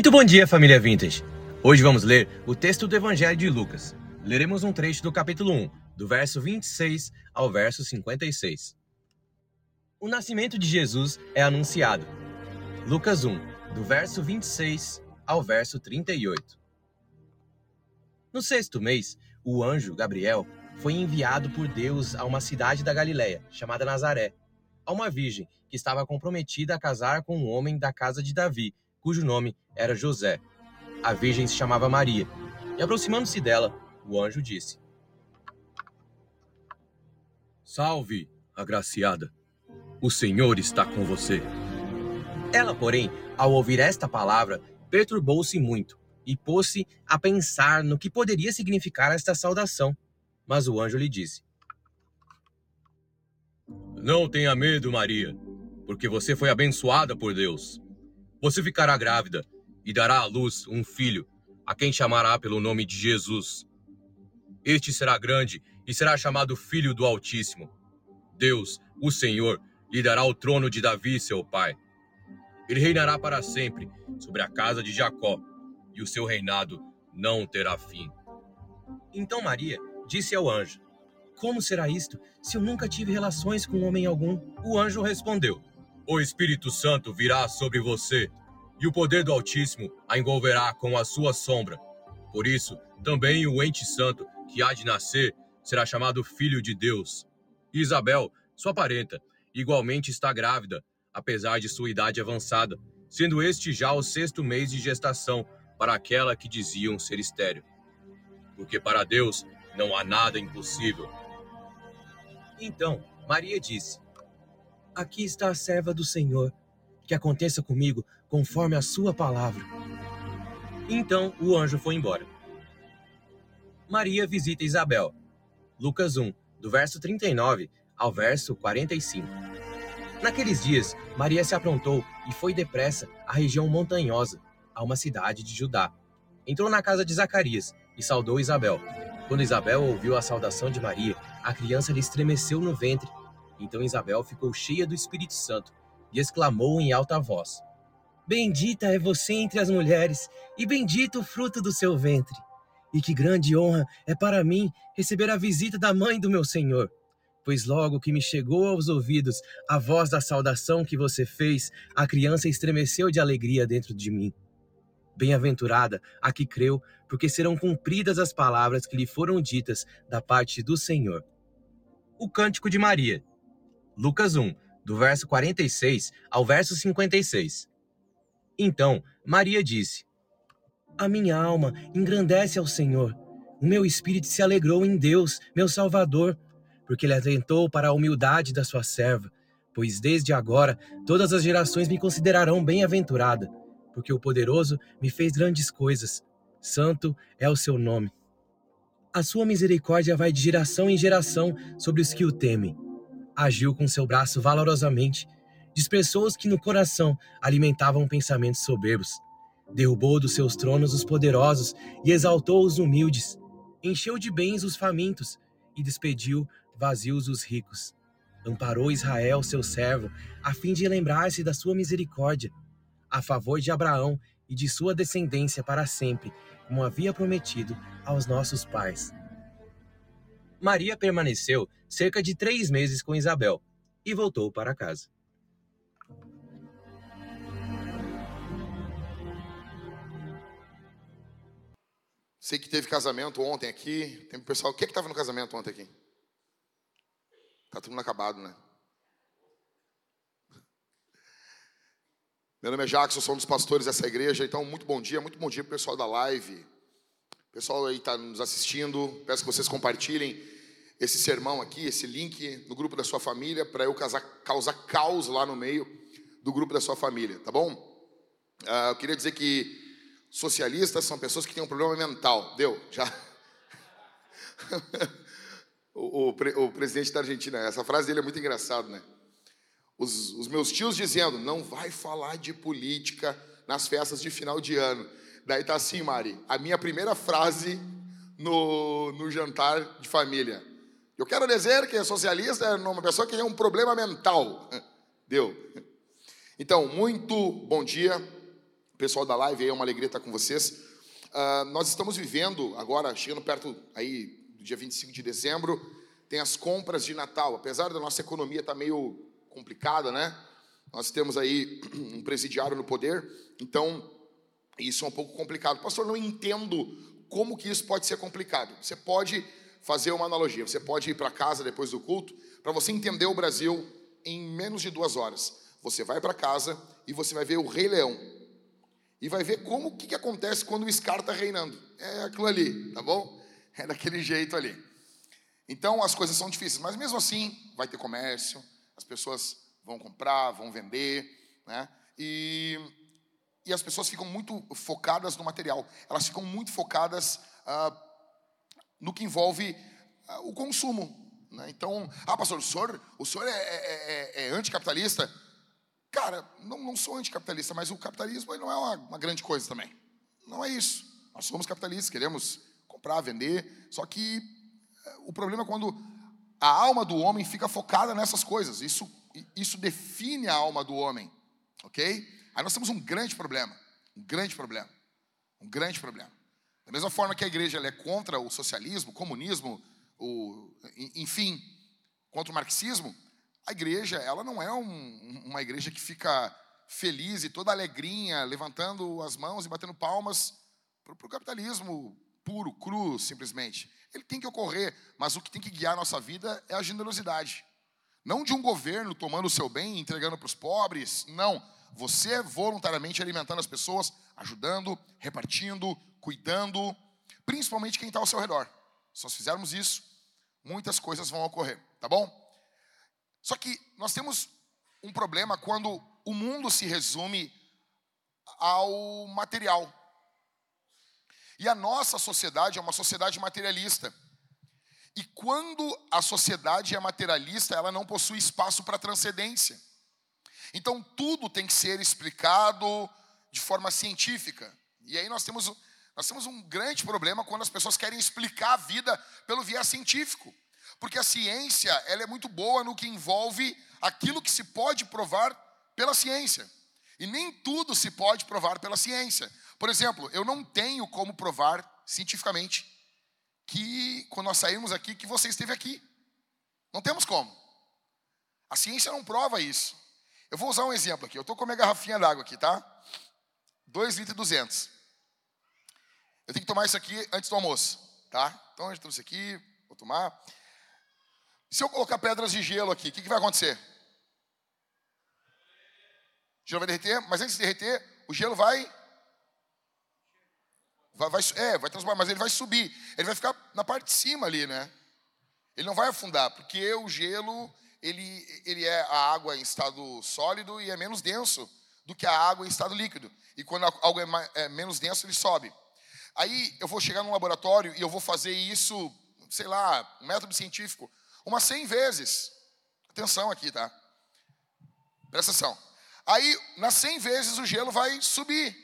Muito bom dia, família Vintage. Hoje vamos ler o texto do Evangelho de Lucas. Leremos um trecho do capítulo 1, do verso 26 ao verso 56. O nascimento de Jesus é anunciado. Lucas 1, do verso 26 ao verso 38. No sexto mês, o anjo Gabriel foi enviado por Deus a uma cidade da Galiléia, chamada Nazaré, a uma virgem que estava comprometida a casar com um homem da casa de Davi, cujo nome era José. A virgem se chamava Maria. E aproximando-se dela, o anjo disse: Salve, agraciada. O Senhor está com você. Ela, porém, ao ouvir esta palavra, perturbou-se muito e pôs-se a pensar no que poderia significar esta saudação. Mas o anjo lhe disse: Não tenha medo, Maria, porque você foi abençoada por Deus. Você ficará grávida e dará à luz um filho, a quem chamará pelo nome de Jesus. Este será grande e será chamado Filho do Altíssimo. Deus, o Senhor, lhe dará o trono de Davi, seu pai. Ele reinará para sempre sobre a casa de Jacó, e o seu reinado não terá fim. Então Maria disse ao anjo: Como será isto, se eu nunca tive relações com homem algum? O anjo respondeu: o Espírito Santo virá sobre você, e o poder do Altíssimo a envolverá com a sua sombra. Por isso, também o ente santo que há de nascer será chamado Filho de Deus. E Isabel, sua parenta, igualmente está grávida, apesar de sua idade avançada, sendo este já o sexto mês de gestação para aquela que diziam ser estéril. Porque para Deus não há nada impossível. Então, Maria disse: Aqui está a serva do Senhor, que aconteça comigo conforme a sua palavra. Então o anjo foi embora. Maria visita Isabel. Lucas 1, do verso 39 ao verso 45. Naqueles dias, Maria se aprontou e foi depressa à região montanhosa, a uma cidade de Judá. Entrou na casa de Zacarias e saudou Isabel. Quando Isabel ouviu a saudação de Maria, a criança lhe estremeceu no ventre então Isabel ficou cheia do Espírito Santo e exclamou em alta voz: Bendita é você entre as mulheres, e bendito o fruto do seu ventre. E que grande honra é para mim receber a visita da mãe do meu Senhor. Pois logo que me chegou aos ouvidos a voz da saudação que você fez, a criança estremeceu de alegria dentro de mim. Bem-aventurada a que creu, porque serão cumpridas as palavras que lhe foram ditas da parte do Senhor. O Cântico de Maria. Lucas 1, do verso 46 ao verso 56. Então Maria disse: A minha alma engrandece ao Senhor. O meu espírito se alegrou em Deus, meu Salvador, porque ele atentou para a humildade da sua serva. Pois desde agora todas as gerações me considerarão bem-aventurada, porque o poderoso me fez grandes coisas. Santo é o seu nome. A sua misericórdia vai de geração em geração sobre os que o temem agiu com seu braço valorosamente, dispersou os que no coração alimentavam pensamentos soberbos, derrubou dos seus tronos os poderosos e exaltou os humildes, encheu de bens os famintos e despediu vazios os ricos. Amparou Israel, seu servo, a fim de lembrar-se da sua misericórdia, a favor de Abraão e de sua descendência para sempre, como havia prometido aos nossos pais. Maria permaneceu cerca de três meses com Isabel e voltou para casa. Sei que teve casamento ontem aqui. Tem pessoal. O que é estava no casamento ontem aqui? Tá tudo acabado, né? Meu nome é Jackson, sou um dos pastores dessa igreja. Então, muito bom dia, muito bom dia para o pessoal da live. Pessoal aí está nos assistindo. Peço que vocês compartilhem esse sermão aqui, esse link no grupo da sua família, para eu causar, causar caos lá no meio do grupo da sua família, tá bom? Uh, eu queria dizer que socialistas são pessoas que têm um problema mental. Deu? Já? o, o, o, presidente da Argentina, essa frase dele é muito engraçada, né? Os, os meus tios dizendo: não vai falar de política, nas festas de final de ano. Daí tá assim, Mari, a minha primeira frase no, no jantar de família. Eu quero dizer que socialista é uma pessoa que tem um problema mental. Deu. Então, muito bom dia, pessoal da live, é uma alegria estar com vocês. Uh, nós estamos vivendo agora, chegando perto aí do dia 25 de dezembro, tem as compras de Natal. Apesar da nossa economia estar meio complicada, né? Nós temos aí um presidiário no poder, então isso é um pouco complicado. Pastor, não entendo como que isso pode ser complicado. Você pode fazer uma analogia. Você pode ir para casa depois do culto para você entender o Brasil em menos de duas horas. Você vai para casa e você vai ver o Rei Leão. E vai ver como o que, que acontece quando o Scar está reinando. É aquilo ali, tá bom? É daquele jeito ali. Então as coisas são difíceis, mas mesmo assim vai ter comércio, as pessoas vão comprar, vão vender, né? E, e as pessoas ficam muito focadas no material. Elas ficam muito focadas ah, no que envolve ah, o consumo. Né? Então, ah, pastor, o senhor, o senhor é, é, é, é anticapitalista? Cara, não, não sou anticapitalista, mas o capitalismo não é uma, uma grande coisa também. Não é isso. Nós somos capitalistas, queremos comprar, vender, só que eh, o problema é quando a alma do homem fica focada nessas coisas. Isso, isso define a alma do homem, ok? Aí nós temos um grande problema, um grande problema, um grande problema. Da mesma forma que a igreja é contra o socialismo, o comunismo, o, enfim, contra o marxismo, a igreja ela não é um, uma igreja que fica feliz e toda alegrinha, levantando as mãos e batendo palmas para o capitalismo puro, cru, simplesmente. Ele tem que ocorrer, mas o que tem que guiar a nossa vida é a generosidade. Não de um governo tomando o seu bem e entregando para os pobres, não. Você voluntariamente alimentando as pessoas, ajudando, repartindo, cuidando, principalmente quem está ao seu redor. Se nós fizermos isso, muitas coisas vão ocorrer, tá bom? Só que nós temos um problema quando o mundo se resume ao material. E a nossa sociedade é uma sociedade materialista. E quando a sociedade é materialista, ela não possui espaço para transcendência. Então tudo tem que ser explicado de forma científica. E aí nós temos, nós temos um grande problema quando as pessoas querem explicar a vida pelo viés científico. Porque a ciência ela é muito boa no que envolve aquilo que se pode provar pela ciência. E nem tudo se pode provar pela ciência. Por exemplo, eu não tenho como provar cientificamente que quando nós saímos aqui que você esteve aqui. Não temos como. A ciência não prova isso. Eu vou usar um exemplo aqui. Eu estou com a minha garrafinha d'água aqui, tá? 2 litros e 200. Eu tenho que tomar isso aqui antes do almoço, tá? Então, eu trouxe aqui, vou tomar. Se eu colocar pedras de gelo aqui, o que, que vai acontecer? O gelo vai derreter, mas antes de derreter, o gelo vai Vai, vai, é, vai transformar, mas ele vai subir. Ele vai ficar na parte de cima ali, né? Ele não vai afundar, porque o gelo, ele, ele é a água em estado sólido e é menos denso do que a água em estado líquido. E quando algo é, mais, é menos denso, ele sobe. Aí eu vou chegar no laboratório e eu vou fazer isso, sei lá, um método científico, umas 100 vezes. Atenção aqui, tá? Presta atenção. Aí, nas 100 vezes, o gelo vai subir.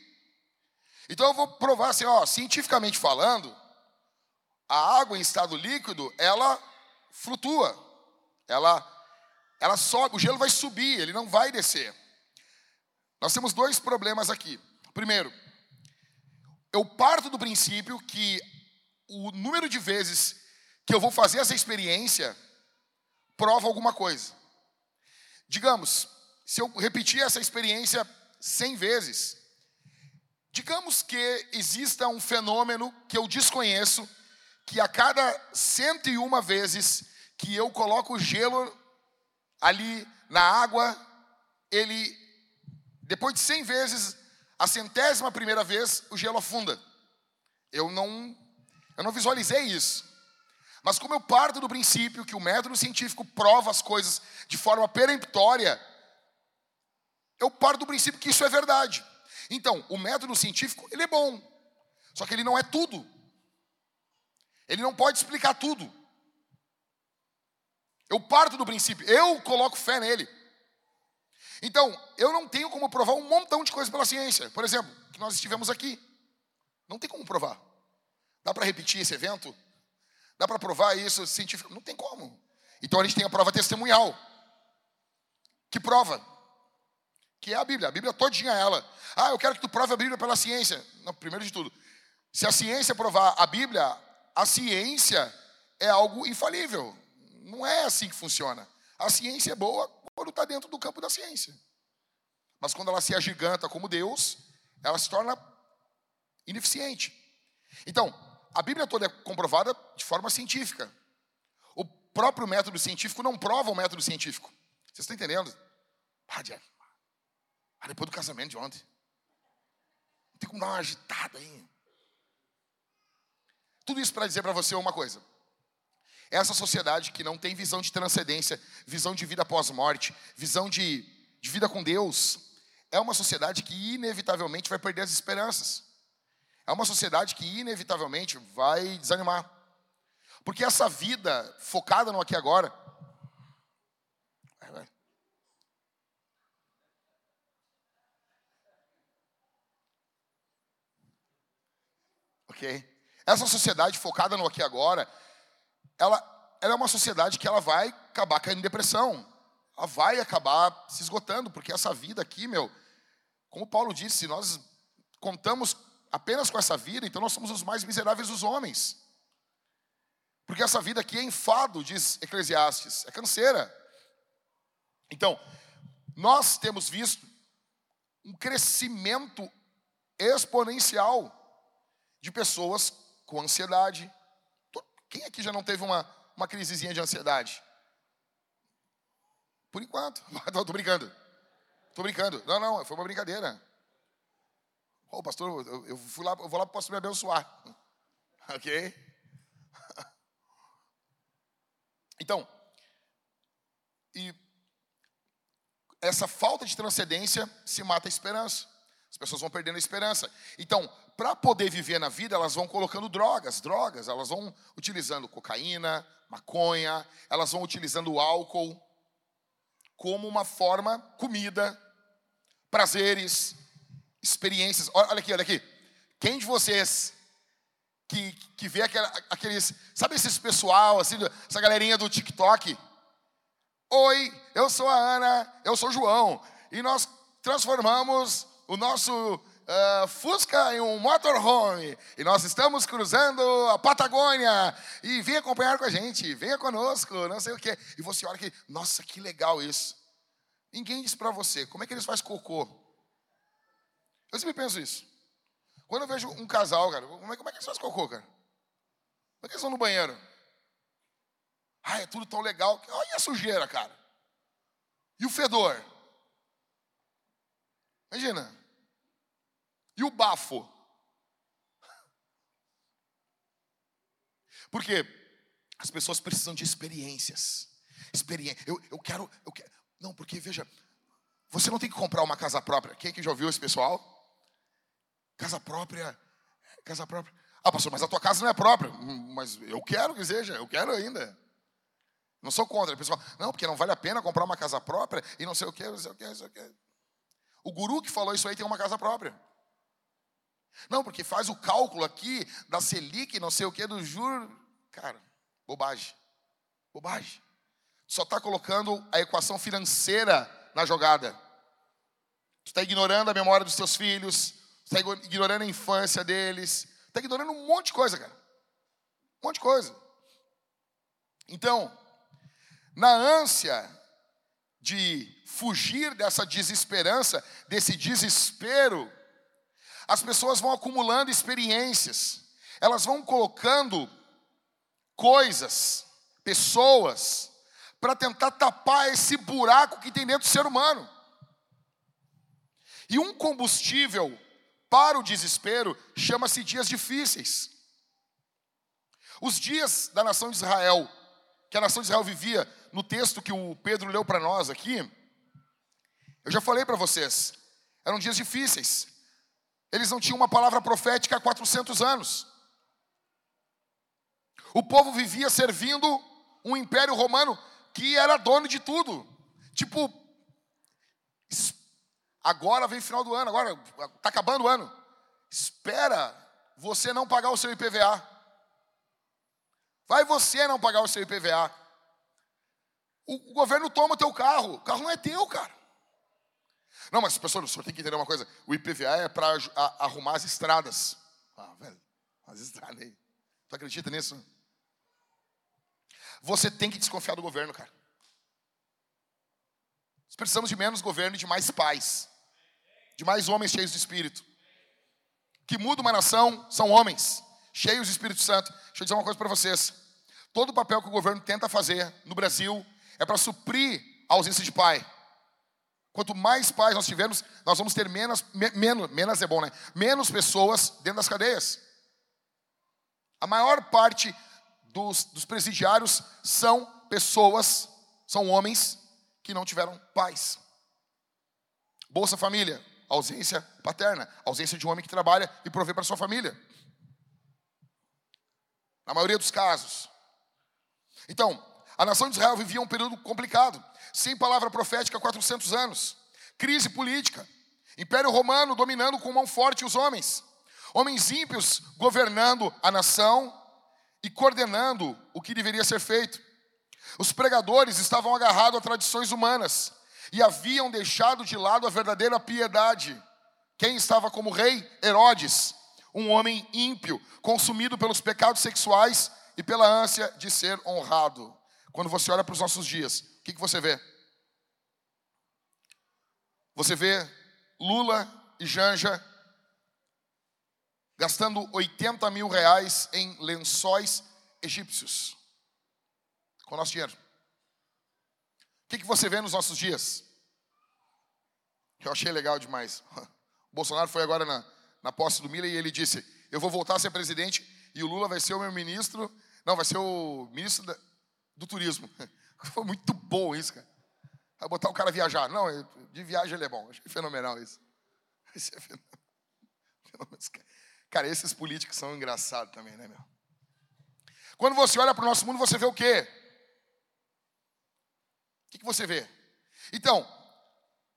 Então eu vou provar assim, ó, cientificamente falando, a água em estado líquido, ela flutua. Ela ela sobe, o gelo vai subir, ele não vai descer. Nós temos dois problemas aqui. Primeiro, eu parto do princípio que o número de vezes que eu vou fazer essa experiência prova alguma coisa. Digamos, se eu repetir essa experiência 100 vezes, digamos que exista um fenômeno que eu desconheço, que a cada 101 vezes que eu coloco gelo ali na água, ele depois de 100 vezes, a centésima primeira vez, o gelo afunda. Eu não, eu não visualizei isso. Mas como eu parto do princípio que o método científico prova as coisas de forma peremptória, eu parto do princípio que isso é verdade. Então, o método científico, ele é bom. Só que ele não é tudo. Ele não pode explicar tudo. Eu parto do princípio, eu coloco fé nele. Então, eu não tenho como provar um montão de coisas pela ciência. Por exemplo, que nós estivemos aqui. Não tem como provar. Dá para repetir esse evento? Dá para provar isso científico? Não tem como. Então a gente tem a prova testemunhal. Que prova? Que é a Bíblia. A Bíblia todinha é ela. Ah, eu quero que tu prove a Bíblia pela ciência. Não, primeiro de tudo. Se a ciência provar a Bíblia, a ciência é algo infalível. Não é assim que funciona. A ciência é boa quando está dentro do campo da ciência. Mas quando ela se agiganta como Deus, ela se torna ineficiente. Então, a Bíblia toda é comprovada de forma científica. O próprio método científico não prova o método científico. Vocês estão entendendo? Ah, Diego. Ah, depois do casamento de ontem. Não tem como dar uma agitada aí. Tudo isso para dizer para você uma coisa. Essa sociedade que não tem visão de transcendência, visão de vida pós-morte, visão de, de vida com Deus, é uma sociedade que inevitavelmente vai perder as esperanças. É uma sociedade que inevitavelmente vai desanimar. Porque essa vida focada no aqui e agora. Ok? Essa sociedade focada no aqui e agora, ela, ela é uma sociedade que ela vai acabar caindo em depressão. Ela vai acabar se esgotando, porque essa vida aqui, meu, como Paulo disse, nós contamos apenas com essa vida, então nós somos os mais miseráveis dos homens. Porque essa vida aqui é enfado, diz Eclesiastes, é canseira. Então, nós temos visto um crescimento exponencial de pessoas com ansiedade. Quem aqui já não teve uma, uma crisezinha de ansiedade? Por enquanto. Estou brincando. Estou brincando. Não, não, foi uma brincadeira. Ô, oh, pastor, eu, eu, fui lá, eu vou lá para o pastor me abençoar. ok? Então, e essa falta de transcendência se mata a esperança. As pessoas vão perdendo a esperança. Então, para poder viver na vida, elas vão colocando drogas, drogas, elas vão utilizando cocaína, maconha, elas vão utilizando álcool como uma forma, comida, prazeres, experiências. Olha aqui, olha aqui. Quem de vocês que, que vê aquela, aqueles. Sabe esses pessoal, assim, essa galerinha do TikTok? Oi, eu sou a Ana, eu sou o João. E nós transformamos o nosso uh, Fusca em um motorhome. E nós estamos cruzando a Patagônia. E vem acompanhar com a gente, venha conosco, não sei o quê. E você olha que, nossa, que legal isso. Ninguém diz para você, como é que eles fazem cocô? Eu sempre penso isso. Quando eu vejo um casal, cara, como é, como é que eles fazem cocô, cara? Como é que eles vão no banheiro? Ah, é tudo tão legal. Olha a sujeira, cara. E o fedor? Imagina. E o bafo? Porque as pessoas precisam de experiências. Experiência. Eu, eu quero, eu quero. Não, porque veja, você não tem que comprar uma casa própria. Quem é que já ouviu esse pessoal? Casa própria, casa própria. Ah, pastor, mas a tua casa não é própria. Hum, mas eu quero que seja, eu quero ainda. Não sou contra. pessoal, não, porque não vale a pena comprar uma casa própria e não sei o que, não sei o que, não sei o que. O guru que falou isso aí tem uma casa própria. Não, porque faz o cálculo aqui da Selic, não sei o que, do juro. Cara, bobagem. Bobagem. Só está colocando a equação financeira na jogada. Tu está ignorando a memória dos teus filhos, está ignorando a infância deles, está ignorando um monte de coisa, cara. Um monte de coisa. Então, na ânsia de fugir dessa desesperança, desse desespero, as pessoas vão acumulando experiências, elas vão colocando coisas, pessoas, para tentar tapar esse buraco que tem dentro do ser humano. E um combustível para o desespero chama-se dias difíceis. Os dias da nação de Israel, que a nação de Israel vivia no texto que o Pedro leu para nós aqui, eu já falei para vocês, eram dias difíceis. Eles não tinham uma palavra profética há 400 anos. O povo vivia servindo um império romano que era dono de tudo. Tipo, Agora vem final do ano, agora está acabando o ano. Espera você não pagar o seu IPVA. Vai você não pagar o seu IPVA. O, o governo toma o teu carro. O carro não é teu, cara. Não, mas professor, o senhor tem que entender uma coisa. O IPVA é para arrumar as estradas. Ah, velho, as estradas aí. Tu acredita nisso? Você tem que desconfiar do governo, cara. Nós precisamos de menos governo e de mais paz. De mais homens cheios de espírito. Que muda uma nação são homens cheios de Espírito Santo. Deixa eu dizer uma coisa para vocês. Todo o papel que o governo tenta fazer no Brasil é para suprir a ausência de pai. Quanto mais pais nós tivermos, nós vamos ter menos, menos, menos é bom, né? Menos pessoas dentro das cadeias. A maior parte dos, dos presidiários são pessoas, são homens que não tiveram pais. Bolsa Família, ausência paterna, ausência de um homem que trabalha e provê para sua família. Na maioria dos casos. Então, a nação de Israel vivia um período complicado, sem palavra profética há 400 anos, crise política, Império Romano dominando com mão forte os homens, homens ímpios governando a nação e coordenando o que deveria ser feito. Os pregadores estavam agarrados a tradições humanas e haviam deixado de lado a verdadeira piedade. Quem estava como rei? Herodes, um homem ímpio, consumido pelos pecados sexuais e pela ânsia de ser honrado. Quando você olha para os nossos dias, o que, que você vê? Você vê Lula e Janja gastando 80 mil reais em lençóis egípcios com o nosso dinheiro. O que, que você vê nos nossos dias? Eu achei legal demais. O Bolsonaro foi agora na, na posse do Miller e ele disse: Eu vou voltar a ser presidente e o Lula vai ser o meu ministro. Não, vai ser o ministro da, do turismo. Foi muito bom isso, cara. Vai botar o cara viajar. Não, de viagem ele é bom. Achei fenomenal isso. Isso é fenomenal. Cara, esses políticos são engraçados também, né, meu? Quando você olha para o nosso mundo, você vê o quê? O que, que você vê? Então,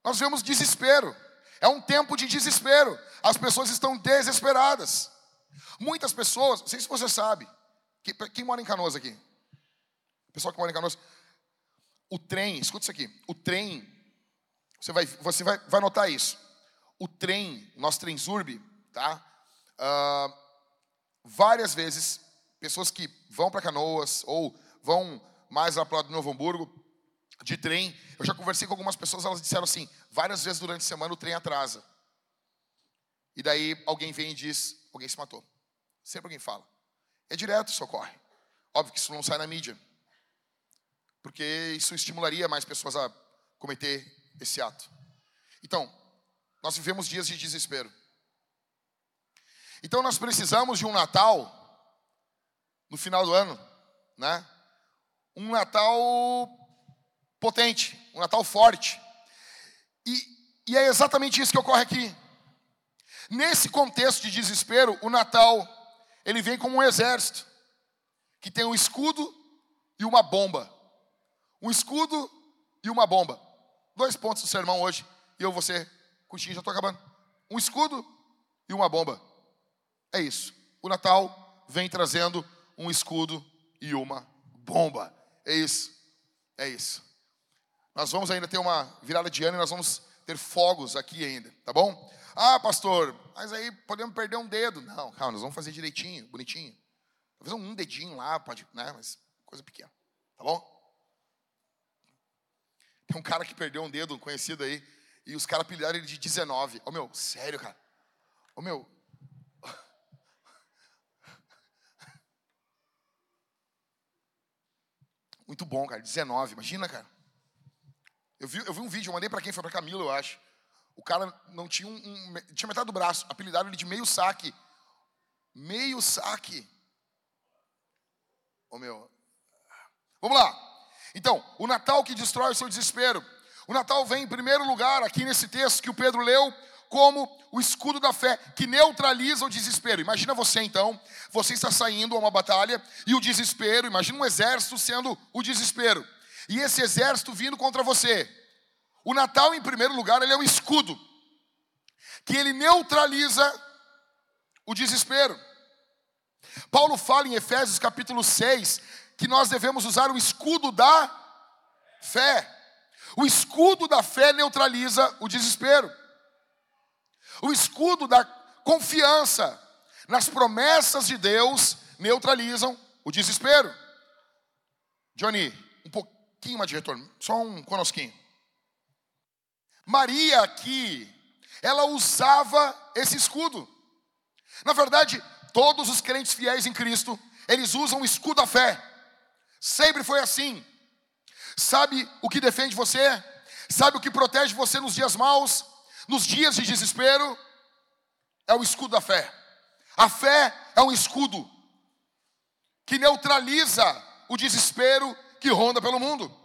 nós vemos desespero. É um tempo de desespero. As pessoas estão desesperadas. Muitas pessoas, não sei se você sabe, quem mora em Canoas aqui? Pessoal que mora em Canoas. O trem, escuta isso aqui. O trem, você vai, você vai, vai notar isso. O trem, nosso trem Zurb, tá? Uh, várias vezes, pessoas que vão para Canoas ou vão mais lá para o lado de Novo Hamburgo, de trem. Eu já conversei com algumas pessoas, elas disseram assim: várias vezes durante a semana o trem atrasa. E daí alguém vem e diz: alguém se matou. Sempre alguém fala. É direto isso ocorre. Óbvio que isso não sai na mídia. Porque isso estimularia mais pessoas a cometer esse ato. Então, nós vivemos dias de desespero. Então nós precisamos de um Natal no final do ano, né? Um Natal potente, um Natal forte. E, e é exatamente isso que ocorre aqui. Nesse contexto de desespero, o Natal, ele vem como um exército, que tem um escudo e uma bomba. Um escudo e uma bomba. Dois pontos do sermão hoje, e eu vou ser curtinho, já estou acabando. Um escudo e uma bomba. É isso. O Natal vem trazendo um escudo e uma bomba. É isso. É isso. Nós vamos ainda ter uma virada de ano e nós vamos ter fogos aqui ainda, tá bom? Ah, pastor, mas aí podemos perder um dedo. Não, calma, nós vamos fazer direitinho, bonitinho. Talvez um dedinho lá, pode, né? Mas coisa pequena, tá bom? Tem um cara que perdeu um dedo, um conhecido aí, e os caras apelidaram ele de 19. Ô oh, meu, sério, cara. Ô oh, meu. Muito bom, cara. 19, imagina, cara. Eu vi, eu vi um vídeo, eu mandei para quem? Foi para Camilo, eu acho. O cara não tinha um, um, tinha metade do braço, apelidaram ele de meio saque. Meio saque. Ô oh, meu. Vamos lá. Então, o Natal que destrói o seu desespero. O Natal vem em primeiro lugar aqui nesse texto que o Pedro leu como o escudo da fé que neutraliza o desespero. Imagina você então, você está saindo a uma batalha e o desespero, imagina um exército sendo o desespero e esse exército vindo contra você. O Natal, em primeiro lugar, ele é um escudo. que ele neutraliza o desespero. Paulo fala em Efésios capítulo 6 que nós devemos usar o escudo da fé. O escudo da fé neutraliza o desespero. O escudo da confiança nas promessas de Deus neutralizam o desespero. Johnny, um pouquinho mais de retorno, só um conosquinho. Maria aqui, ela usava esse escudo. Na verdade, todos os crentes fiéis em Cristo, eles usam o escudo da fé. Sempre foi assim. Sabe o que defende você? Sabe o que protege você nos dias maus? Nos dias de desespero? É o escudo da fé. A fé é um escudo que neutraliza o desespero que ronda pelo mundo.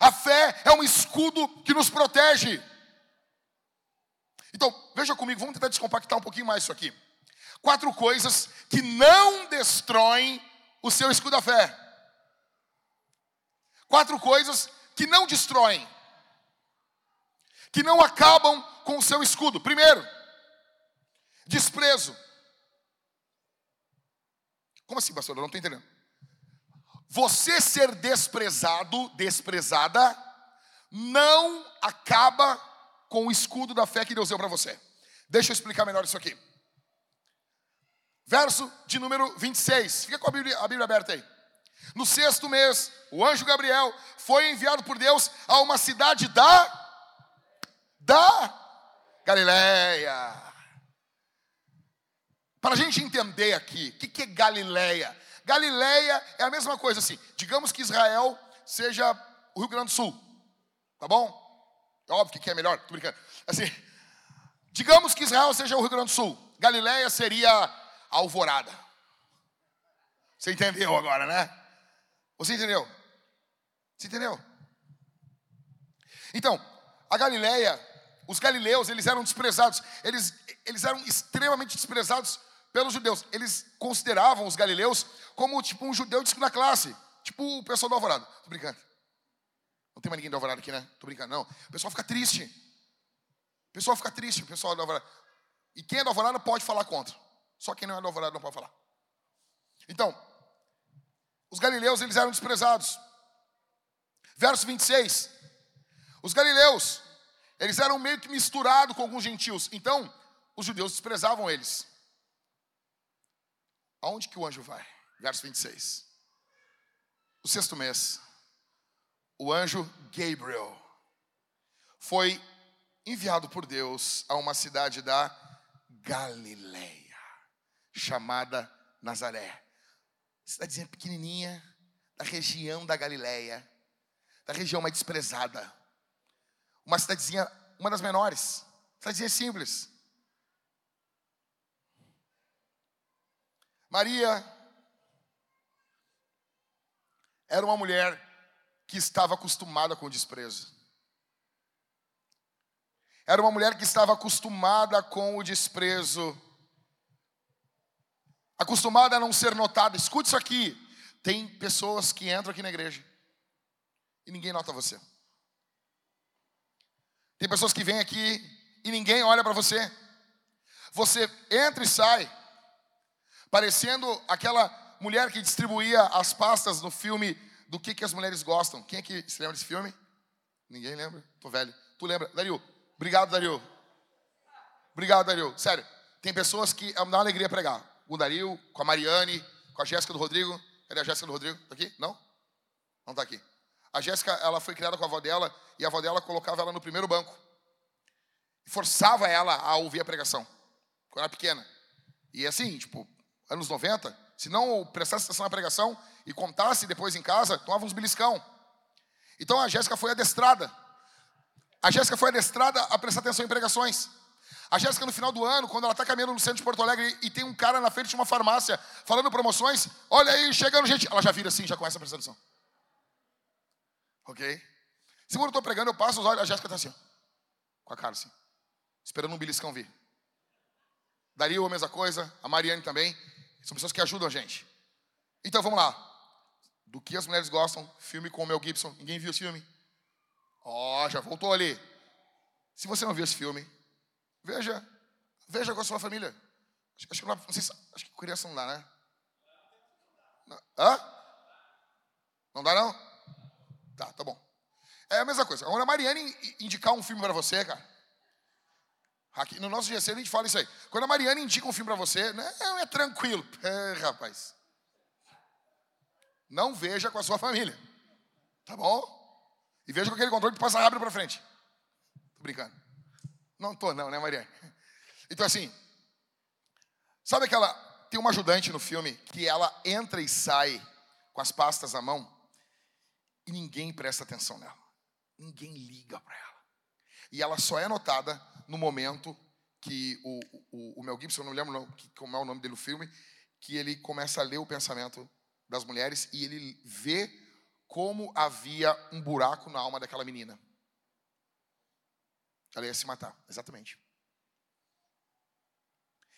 A fé é um escudo que nos protege. Então, veja comigo, vamos tentar descompactar um pouquinho mais isso aqui. Quatro coisas que não destroem o seu escudo da fé. Quatro coisas que não destroem, que não acabam com o seu escudo. Primeiro, desprezo. Como assim, pastor? Eu não estou entendendo. Você ser desprezado, desprezada, não acaba com o escudo da fé que Deus deu para você. Deixa eu explicar melhor isso aqui. Verso de número 26. Fica com a Bíblia, a Bíblia aberta aí. No sexto mês, o anjo Gabriel foi enviado por Deus a uma cidade da da Galileia. Para a gente entender aqui, o que, que é Galileia? Galileia é a mesma coisa assim. Digamos que Israel seja o Rio Grande do Sul, tá bom? É óbvio que é melhor, tô brincando. Assim, digamos que Israel seja o Rio Grande do Sul. Galileia seria a Alvorada. Você entendeu agora, né? Você entendeu? Você entendeu? Então, a Galileia, os galileus, eles eram desprezados. Eles, eles eram extremamente desprezados pelos judeus. Eles consideravam os galileus como tipo um judeu de segunda classe. Tipo o pessoal do Alvorada. Tô brincando. Não tem mais ninguém do Alvorada aqui, né? Tô brincando, não. O pessoal fica triste. O pessoal fica triste, o pessoal do Alvorada. E quem é do Alvorada pode falar contra. Só quem não é do Alvorada não pode falar. Então, os galileus, eles eram desprezados. Verso 26. Os galileus, eles eram meio que misturados com alguns gentios. Então, os judeus desprezavam eles. Aonde que o anjo vai? Verso 26. O sexto mês, o anjo Gabriel foi enviado por Deus a uma cidade da Galileia, chamada Nazaré cidadezinha pequenininha, da região da Galileia, da região mais desprezada. Uma cidadezinha, uma das menores, cidadezinha simples. Maria era uma mulher que estava acostumada com o desprezo. Era uma mulher que estava acostumada com o desprezo acostumada a não ser notada. Escute isso aqui. Tem pessoas que entram aqui na igreja e ninguém nota você. Tem pessoas que vêm aqui e ninguém olha para você. Você entra e sai, parecendo aquela mulher que distribuía as pastas no filme do que, que as mulheres gostam. Quem é que se lembra desse filme? Ninguém lembra? Tô velho. Tu lembra? Dario. Obrigado, Dario. Obrigado, Dario. Sério. Tem pessoas que dá uma alegria pregar com o Dario, com a Mariane, com a Jéssica do Rodrigo. Cadê a Jéssica do Rodrigo? Está aqui? Não? Não está aqui. A Jéssica, ela foi criada com a avó dela e a avó dela colocava ela no primeiro banco. Forçava ela a ouvir a pregação, quando era pequena. E assim, tipo, anos 90, se não prestasse atenção na pregação e contasse depois em casa, tomava uns beliscão. Então a Jéssica foi adestrada. A Jéssica foi adestrada a prestar atenção em pregações. A Jéssica, no final do ano, quando ela está caminhando no centro de Porto Alegre e tem um cara na frente de uma farmácia falando promoções, olha aí, chegando gente. Ela já vira assim, já começa a prestar atenção. Ok? Se eu estou pregando, eu passo os olhos, a Jéssica está assim, ó, com a cara assim, esperando um beliscão vir. Daria a mesma coisa, a Mariane também. São pessoas que ajudam a gente. Então vamos lá. Do que as mulheres gostam, filme com o Mel Gibson. Ninguém viu esse filme? Ó, oh, já voltou ali. Se você não viu esse filme, Veja, veja com a sua família. Acho, acho que não, não sei se, acho que criança não dá, né? Não. Hã? Não dá não? Tá, tá bom. É a mesma coisa. Agora a Mariane indicar um filme para você, cara. Aqui, no nosso GC a gente fala isso aí. Quando a Mariana indica um filme para você, né, é tranquilo. É, rapaz. Não veja com a sua família. Tá bom? E veja com aquele controle que passa rápido para frente. Tô brincando. Não tô não, né, Mariana? Então assim, sabe aquela tem uma ajudante no filme que ela entra e sai com as pastas na mão e ninguém presta atenção nela. Ninguém liga para ela. E ela só é notada no momento que o, o, o Mel Gibson, não lembro como é o nome dele no filme, que ele começa a ler o pensamento das mulheres e ele vê como havia um buraco na alma daquela menina. Ela ia se matar, exatamente.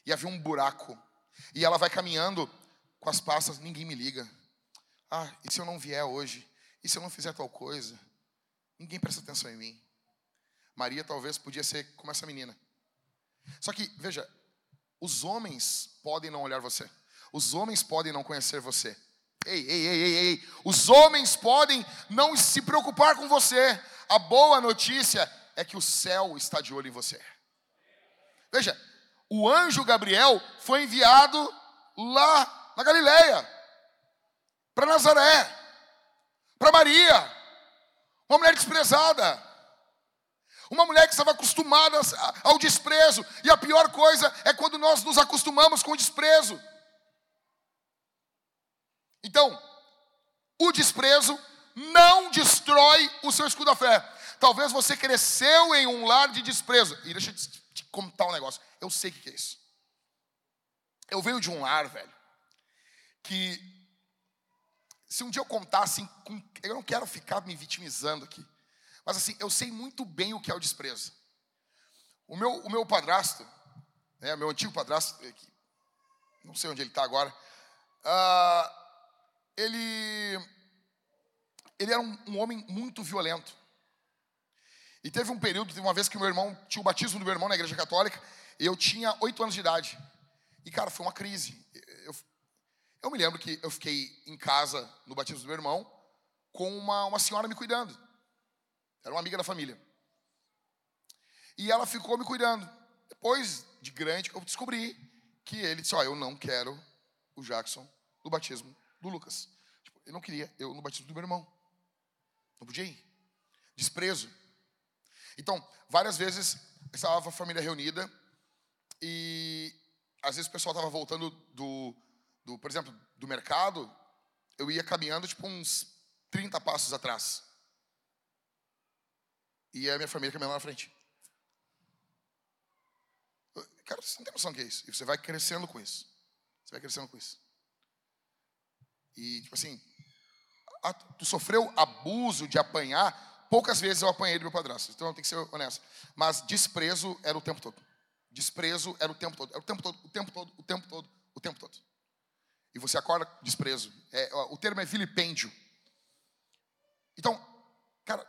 E havia um buraco. E ela vai caminhando com as pastas, ninguém me liga. Ah, e se eu não vier hoje? E se eu não fizer tal coisa? Ninguém presta atenção em mim. Maria talvez podia ser como essa menina. Só que, veja, os homens podem não olhar você. Os homens podem não conhecer você. Ei, ei, ei, ei, ei. Os homens podem não se preocupar com você. A boa notícia é que o céu está de olho em você. Veja, o anjo Gabriel foi enviado lá na Galileia, para Nazaré, para Maria, uma mulher desprezada. Uma mulher que estava acostumada ao desprezo. E a pior coisa é quando nós nos acostumamos com o desprezo. Então, o desprezo não destrói o seu escudo da fé. Talvez você cresceu em um lar de desprezo. E deixa eu te contar um negócio. Eu sei o que é isso. Eu venho de um lar, velho, que se um dia eu contasse, eu não quero ficar me vitimizando aqui. Mas assim, eu sei muito bem o que é o desprezo. O meu, o meu padrasto, né, meu antigo padrasto, é não sei onde ele está agora, uh, ele, ele era um, um, homem muito violento. E teve um período, teve uma vez que meu irmão, tinha o batismo do meu irmão na igreja católica, e eu tinha oito anos de idade. E cara, foi uma crise. Eu, eu me lembro que eu fiquei em casa no batismo do meu irmão, com uma, uma senhora me cuidando. Era uma amiga da família. E ela ficou me cuidando. Depois de grande, eu descobri que ele disse: Ó, oh, eu não quero o Jackson no batismo do Lucas. Tipo, ele não queria eu no batismo do meu irmão. Não podia ir. Desprezo. Então, várias vezes estava a família reunida e às vezes o pessoal estava voltando do, do, por exemplo, do mercado, eu ia caminhando tipo uns 30 passos atrás e a minha família caminhando na frente. Cara, você não tem noção do que é isso. E você vai crescendo com isso. Você vai crescendo com isso. E, tipo assim, tu sofreu abuso de apanhar. Poucas vezes eu apanhei do meu padrasto. Então tem que ser honesto. Mas desprezo era o tempo todo. Desprezo era o tempo todo. Era o tempo todo, o tempo todo, o tempo todo, o tempo todo. E você acorda desprezo. É, o termo é vilipêndio. Então, cara,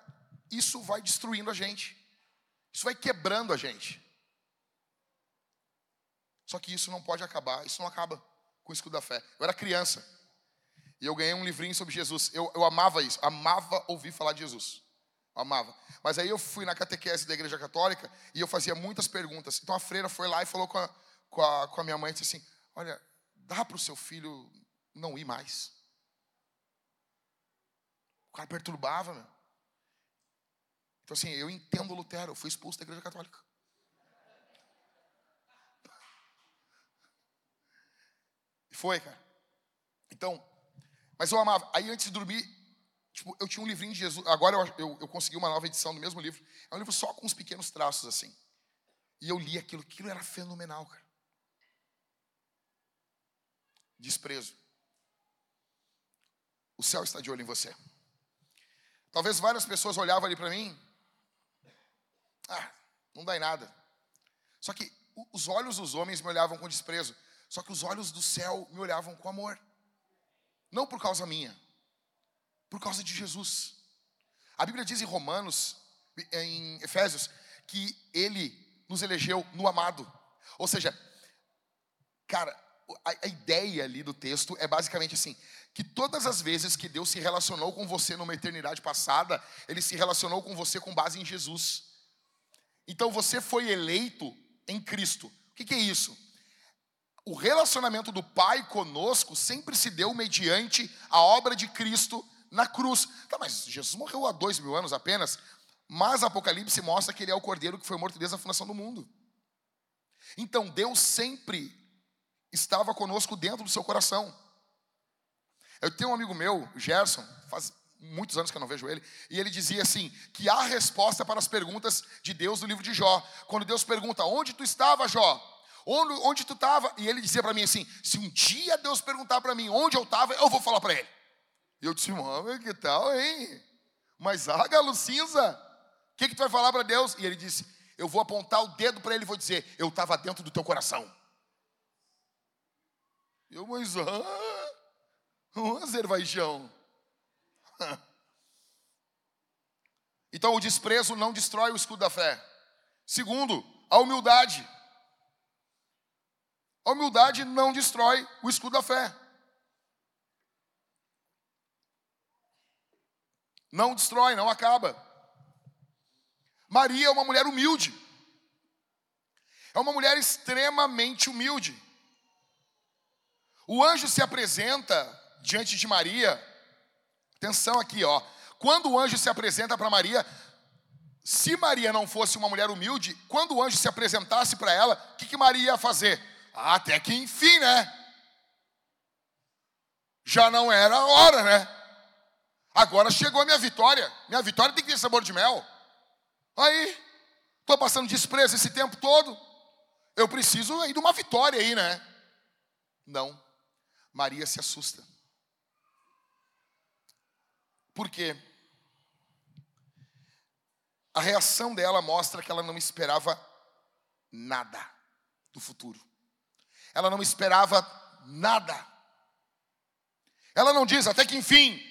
isso vai destruindo a gente. Isso vai quebrando a gente. Só que isso não pode acabar, isso não acaba com o escudo da fé. Eu era criança e eu ganhei um livrinho sobre Jesus. Eu, eu amava isso, amava ouvir falar de Jesus. amava. Mas aí eu fui na catequese da igreja católica e eu fazia muitas perguntas. Então a freira foi lá e falou com a, com a, com a minha mãe, disse assim, olha, dá para o seu filho não ir mais. O cara perturbava, meu. Então, assim, eu entendo Lutero, eu fui expulso da igreja católica. E foi, cara. Então, mas eu amava. Aí antes de dormir, tipo, eu tinha um livrinho de Jesus. Agora eu, eu, eu, consegui uma nova edição do mesmo livro. É um livro só com uns pequenos traços assim. E eu li aquilo. Aquilo era fenomenal, cara. Desprezo. O céu está de olho em você. Talvez várias pessoas olhavam ali para mim ah, não dá em nada. Só que os olhos dos homens me olhavam com desprezo. Só que os olhos do céu me olhavam com amor. Não por causa minha, por causa de Jesus. A Bíblia diz em Romanos, em Efésios, que ele nos elegeu no amado. Ou seja, cara, a, a ideia ali do texto é basicamente assim: que todas as vezes que Deus se relacionou com você numa eternidade passada, Ele se relacionou com você com base em Jesus. Então você foi eleito em Cristo. O que, que é isso? O relacionamento do Pai conosco sempre se deu mediante a obra de Cristo na cruz. Tá, mas Jesus morreu há dois mil anos apenas. Mas Apocalipse mostra que ele é o cordeiro que foi morto desde a fundação do mundo. Então Deus sempre estava conosco dentro do seu coração. Eu tenho um amigo meu, Gerson, faz muitos anos que eu não vejo ele, e ele dizia assim: que há resposta para as perguntas de Deus no livro de Jó. Quando Deus pergunta: Onde tu estava, Jó? Onde, onde tu estava? E ele dizia para mim assim: Se um dia Deus perguntar para mim onde eu estava, eu vou falar para ele. E eu disse: Mano, que tal, hein? Mas ah, galo cinza, o que, que tu vai falar para Deus? E ele disse: Eu vou apontar o dedo para ele e vou dizer: Eu estava dentro do teu coração. Eu, mas ah. Um Azerbaijão. Então, o desprezo não destrói o escudo da fé. Segundo, a humildade. A humildade não destrói o escudo da fé. Não destrói, não acaba. Maria é uma mulher humilde. É uma mulher extremamente humilde. O anjo se apresenta diante de Maria. Atenção aqui, ó. Quando o anjo se apresenta para Maria, se Maria não fosse uma mulher humilde, quando o anjo se apresentasse para ela, o que, que Maria ia fazer? Até que enfim, né? Já não era a hora, né? Agora chegou a minha vitória. Minha vitória tem que ter sabor de mel. Aí, estou passando desprezo esse tempo todo. Eu preciso aí de uma vitória aí, né? Não. Maria se assusta. Por quê? A reação dela mostra que ela não esperava nada do futuro. Ela não esperava nada. Ela não diz até que enfim.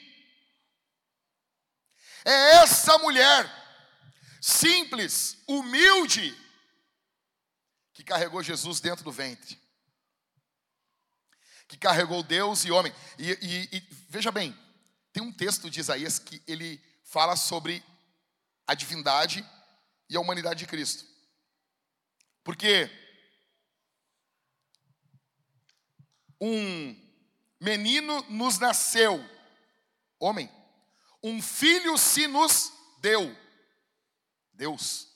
É essa mulher simples, humilde, que carregou Jesus dentro do ventre. Que carregou Deus e homem. E, e, e veja bem, tem um texto de Isaías que ele fala sobre a divindade e a humanidade de Cristo. Porque um menino nos nasceu, homem, um filho se nos deu, Deus.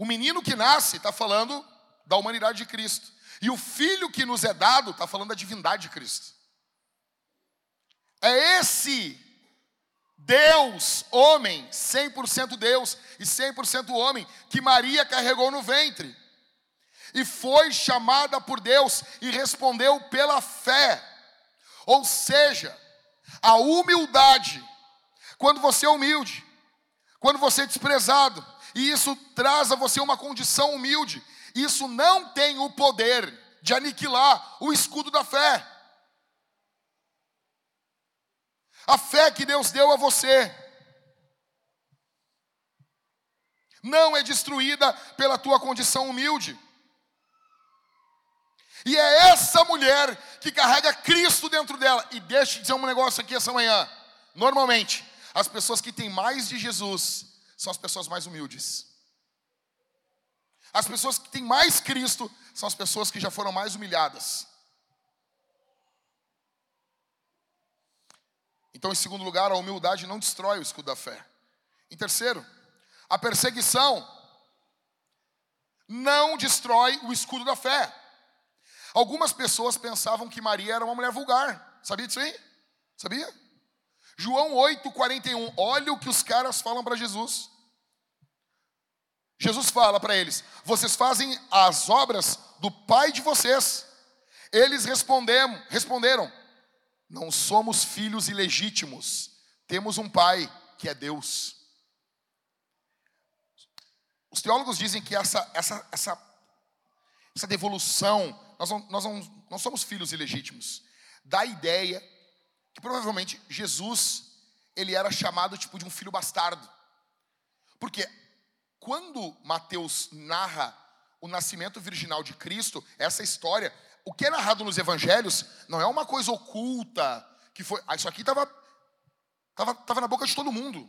O menino que nasce está falando da humanidade de Cristo, e o filho que nos é dado está falando da divindade de Cristo. É esse Deus, homem, 100% Deus e 100% homem, que Maria carregou no ventre. E foi chamada por Deus e respondeu pela fé. Ou seja, a humildade. Quando você é humilde, quando você é desprezado, e isso traz a você uma condição humilde, isso não tem o poder de aniquilar o escudo da fé. A fé que Deus deu a você não é destruída pela tua condição humilde. E é essa mulher que carrega Cristo dentro dela. E deixa eu dizer um negócio aqui essa manhã. Normalmente, as pessoas que têm mais de Jesus são as pessoas mais humildes. As pessoas que têm mais Cristo são as pessoas que já foram mais humilhadas. Então, em segundo lugar, a humildade não destrói o escudo da fé. Em terceiro, a perseguição não destrói o escudo da fé. Algumas pessoas pensavam que Maria era uma mulher vulgar. Sabia disso aí? Sabia? João 8, 41. Olha o que os caras falam para Jesus. Jesus fala para eles: Vocês fazem as obras do pai de vocês. Eles responderam, responderam: não somos filhos ilegítimos, temos um pai que é Deus. Os teólogos dizem que essa, essa, essa, essa devolução, nós, não, nós não, não somos filhos ilegítimos, dá a ideia que provavelmente Jesus, ele era chamado tipo de um filho bastardo. Porque quando Mateus narra o nascimento virginal de Cristo, essa história, o que é narrado nos evangelhos não é uma coisa oculta, que foi, ah, isso aqui estava tava, tava na boca de todo mundo.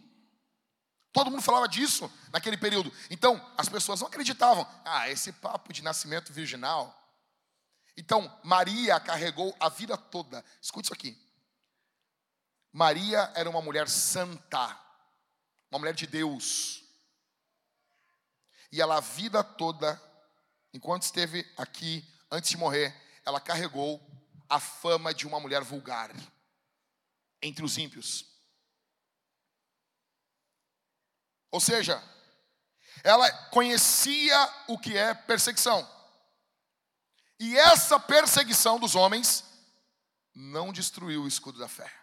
Todo mundo falava disso naquele período. Então, as pessoas não acreditavam. Ah, esse papo de nascimento virginal. Então, Maria carregou a vida toda. Escute isso aqui. Maria era uma mulher santa, uma mulher de Deus. E ela a vida toda, enquanto esteve aqui, antes de morrer, ela carregou a fama de uma mulher vulgar entre os ímpios. Ou seja, ela conhecia o que é perseguição. E essa perseguição dos homens não destruiu o escudo da fé.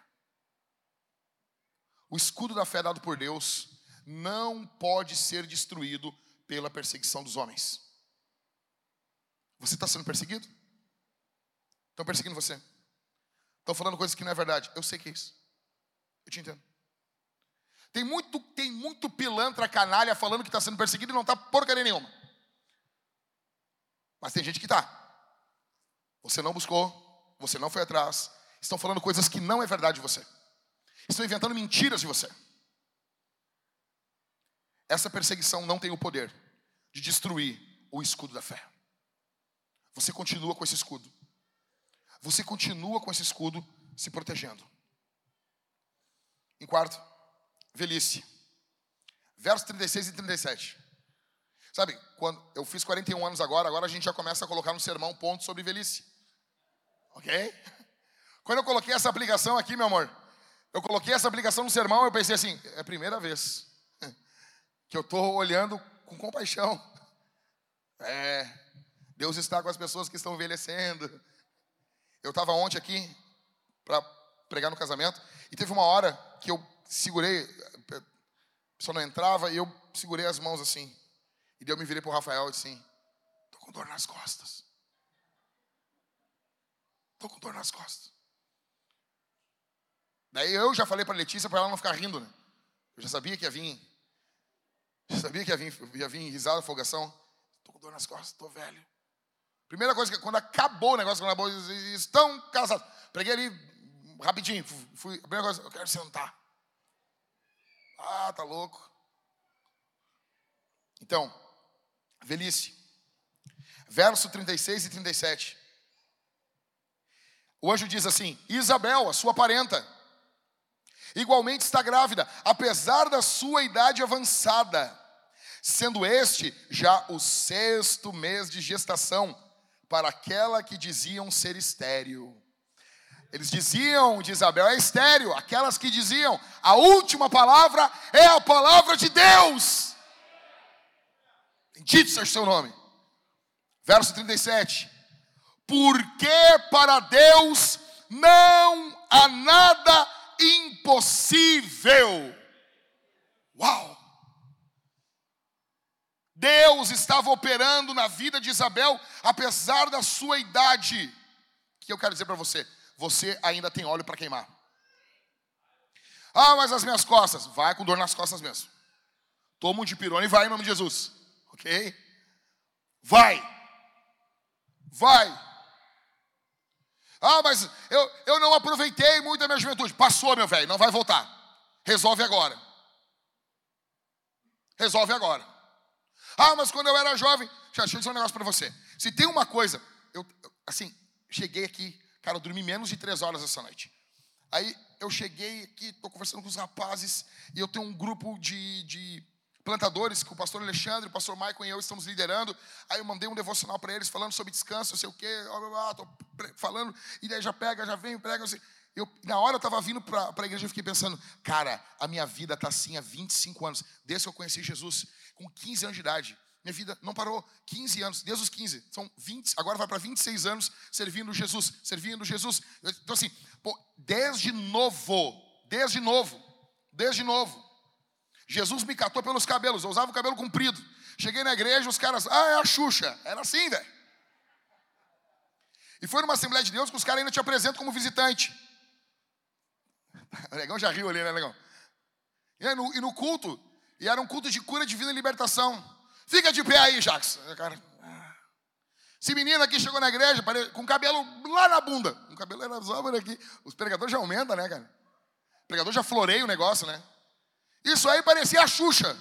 O escudo da fé dado por Deus não pode ser destruído pela perseguição dos homens. Você está sendo perseguido? Estão perseguindo você? Estão falando coisas que não é verdade. Eu sei que é isso. Eu te entendo. Tem muito, tem muito pilantra canalha falando que está sendo perseguido e não está porcaria nenhuma. Mas tem gente que está. Você não buscou, você não foi atrás. Estão falando coisas que não é verdade de você. Estão inventando mentiras de você. Essa perseguição não tem o poder de destruir o escudo da fé. Você continua com esse escudo. Você continua com esse escudo se protegendo. Em quarto, velhice. Versos 36 e 37. Sabe, quando eu fiz 41 anos agora, agora a gente já começa a colocar no sermão ponto sobre velhice. Ok? Quando eu coloquei essa aplicação aqui, meu amor, eu coloquei essa aplicação no sermão, eu pensei assim, é a primeira vez que eu estou olhando com compaixão. É, Deus está com as pessoas que estão envelhecendo. Eu estava ontem aqui para pregar no casamento e teve uma hora que eu segurei, a pessoa não entrava e eu segurei as mãos assim. E daí eu me virei para o Rafael e disse assim: estou com dor nas costas. Estou com dor nas costas. Daí eu já falei para Letícia para ela não ficar rindo, né? Eu já sabia que ia vir. Já sabia que ia vir, ia vir risada, folgação. Estou com dor nas costas, estou velho. Primeira coisa que quando acabou o negócio, quando acabou, estão casados. Preguei ali rapidinho. Fui, a primeira coisa, eu quero sentar. Ah, tá louco. Então, velhice. Verso 36 e 37. O anjo diz assim: Isabel, a sua parenta, igualmente está grávida, apesar da sua idade avançada, sendo este já o sexto mês de gestação para aquela que diziam ser estéril. Eles diziam de Isabel é estéril, aquelas que diziam a última palavra é a palavra de Deus. Bendito seja o seu nome. Verso 37. Porque para Deus não há nada impossível. Uau! Deus estava operando na vida de Isabel, apesar da sua idade. Que eu quero dizer para você, você ainda tem óleo para queimar. Ah, mas as minhas costas, vai com dor nas costas mesmo. Toma um de pirona e vai em nome de Jesus, ok? Vai, vai. Ah, mas eu, eu não aproveitei muito da minha juventude. Passou, meu velho, não vai voltar. Resolve agora. Resolve agora. Ah, mas quando eu era jovem. Deixa eu dizer um negócio para você. Se tem uma coisa, eu, assim, cheguei aqui, cara, eu dormi menos de três horas essa noite. Aí eu cheguei aqui, estou conversando com os rapazes, e eu tenho um grupo de, de plantadores que o pastor Alexandre, o pastor Michael e eu estamos liderando. Aí eu mandei um devocional para eles falando sobre descanso, não sei o quê, estou falando, e daí já pega, já vem, prega. Assim. Eu, na hora eu estava vindo para a igreja e fiquei pensando, cara, a minha vida está assim há 25 anos, desde que eu conheci Jesus, com 15 anos de idade. Minha vida não parou, 15 anos, desde os 15, são 20, agora vai para 26 anos servindo Jesus, servindo Jesus. Então assim, pô, desde novo, desde novo, desde novo. Jesus me catou pelos cabelos, eu usava o cabelo comprido. Cheguei na igreja, os caras, ah, é a Xuxa. Era assim, velho. E foi numa Assembleia de Deus que os caras ainda te apresentam como visitante. O negão já riu ali, né, negão? E no, e no culto, E era um culto de cura divina e libertação. Fica de pé aí, Jackson. Cara, ah. esse menino aqui chegou na igreja com cabelo lá na bunda. O cabelo era só por aqui. Os pregadores já aumentam, né, cara? O pregador já floreia o negócio, né? Isso aí parecia a Xuxa.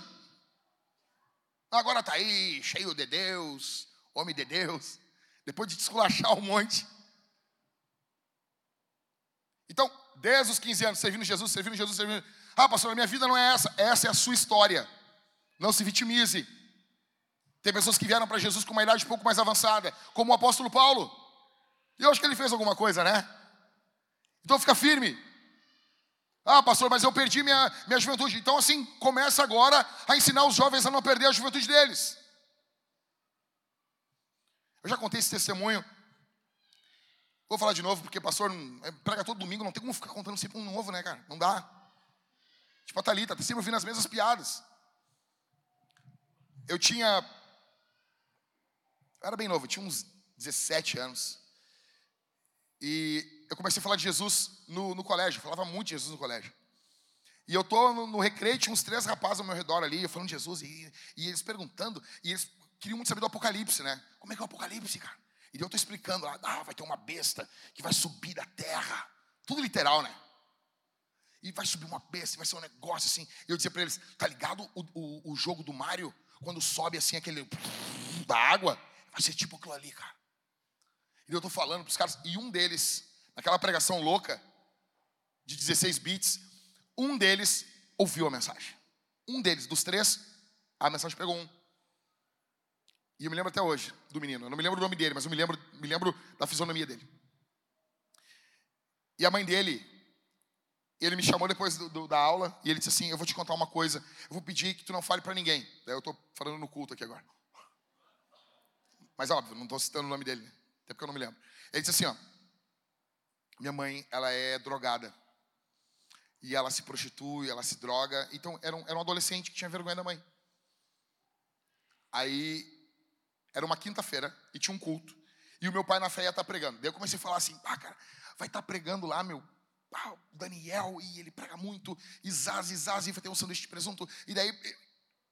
Agora tá aí, cheio de Deus, homem de Deus. Depois de desculachar um monte. Então, desde os 15 anos, servindo Jesus, servindo Jesus, servindo. Ah, pastor, a minha vida não é essa. Essa é a sua história. Não se vitimize. Tem pessoas que vieram para Jesus com uma idade um pouco mais avançada, como o apóstolo Paulo. E eu acho que ele fez alguma coisa, né? Então fica firme. Ah, pastor, mas eu perdi minha, minha juventude. Então, assim, começa agora a ensinar os jovens a não perder a juventude deles. Eu já contei esse testemunho Vou falar de novo, porque pastor é, prega todo domingo, não tem como ficar contando sempre um novo, né, cara? Não dá. Tipo a Thalita, tá sempre ouvindo as mesmas piadas. Eu tinha. Eu era bem novo, eu tinha uns 17 anos. E eu comecei a falar de Jesus no, no colégio, eu falava muito de Jesus no colégio. E eu tô no, no recreio, tinha uns três rapazes ao meu redor ali, eu falando de Jesus, e, e eles perguntando, e eles queriam muito saber do Apocalipse, né? Como é que é o Apocalipse, cara? E eu estou explicando lá, ah, vai ter uma besta que vai subir da terra. Tudo literal, né? E vai subir uma besta, vai ser um negócio assim. Eu dizia para eles, tá ligado o, o, o, jogo do Mario? Quando sobe assim aquele da água, vai ser tipo aquilo ali, cara. E eu estou falando para os caras, e um deles, naquela pregação louca, de 16 bits, um deles ouviu a mensagem. Um deles, dos três, a mensagem pegou um. E eu me lembro até hoje do menino. Eu não me lembro o nome dele, mas eu me lembro, me lembro da fisionomia dele. E a mãe dele, ele me chamou depois do, do, da aula e ele disse assim: Eu vou te contar uma coisa. Eu vou pedir que tu não fale para ninguém. Daí eu estou falando no culto aqui agora. Mas óbvio, não estou citando o nome dele, até porque eu não me lembro. Ele disse assim: Ó, minha mãe, ela é drogada. E ela se prostitui, ela se droga. Então, era um, era um adolescente que tinha vergonha da mãe. Aí era uma quinta-feira e tinha um culto. E o meu pai na fé ia estar tá pregando. Daí eu comecei a falar assim: ah, cara, vai estar tá pregando lá, meu. Ah, Daniel, e ele prega muito. E Zaz, e Zaz, e vai ter um sanduíche de presunto. E daí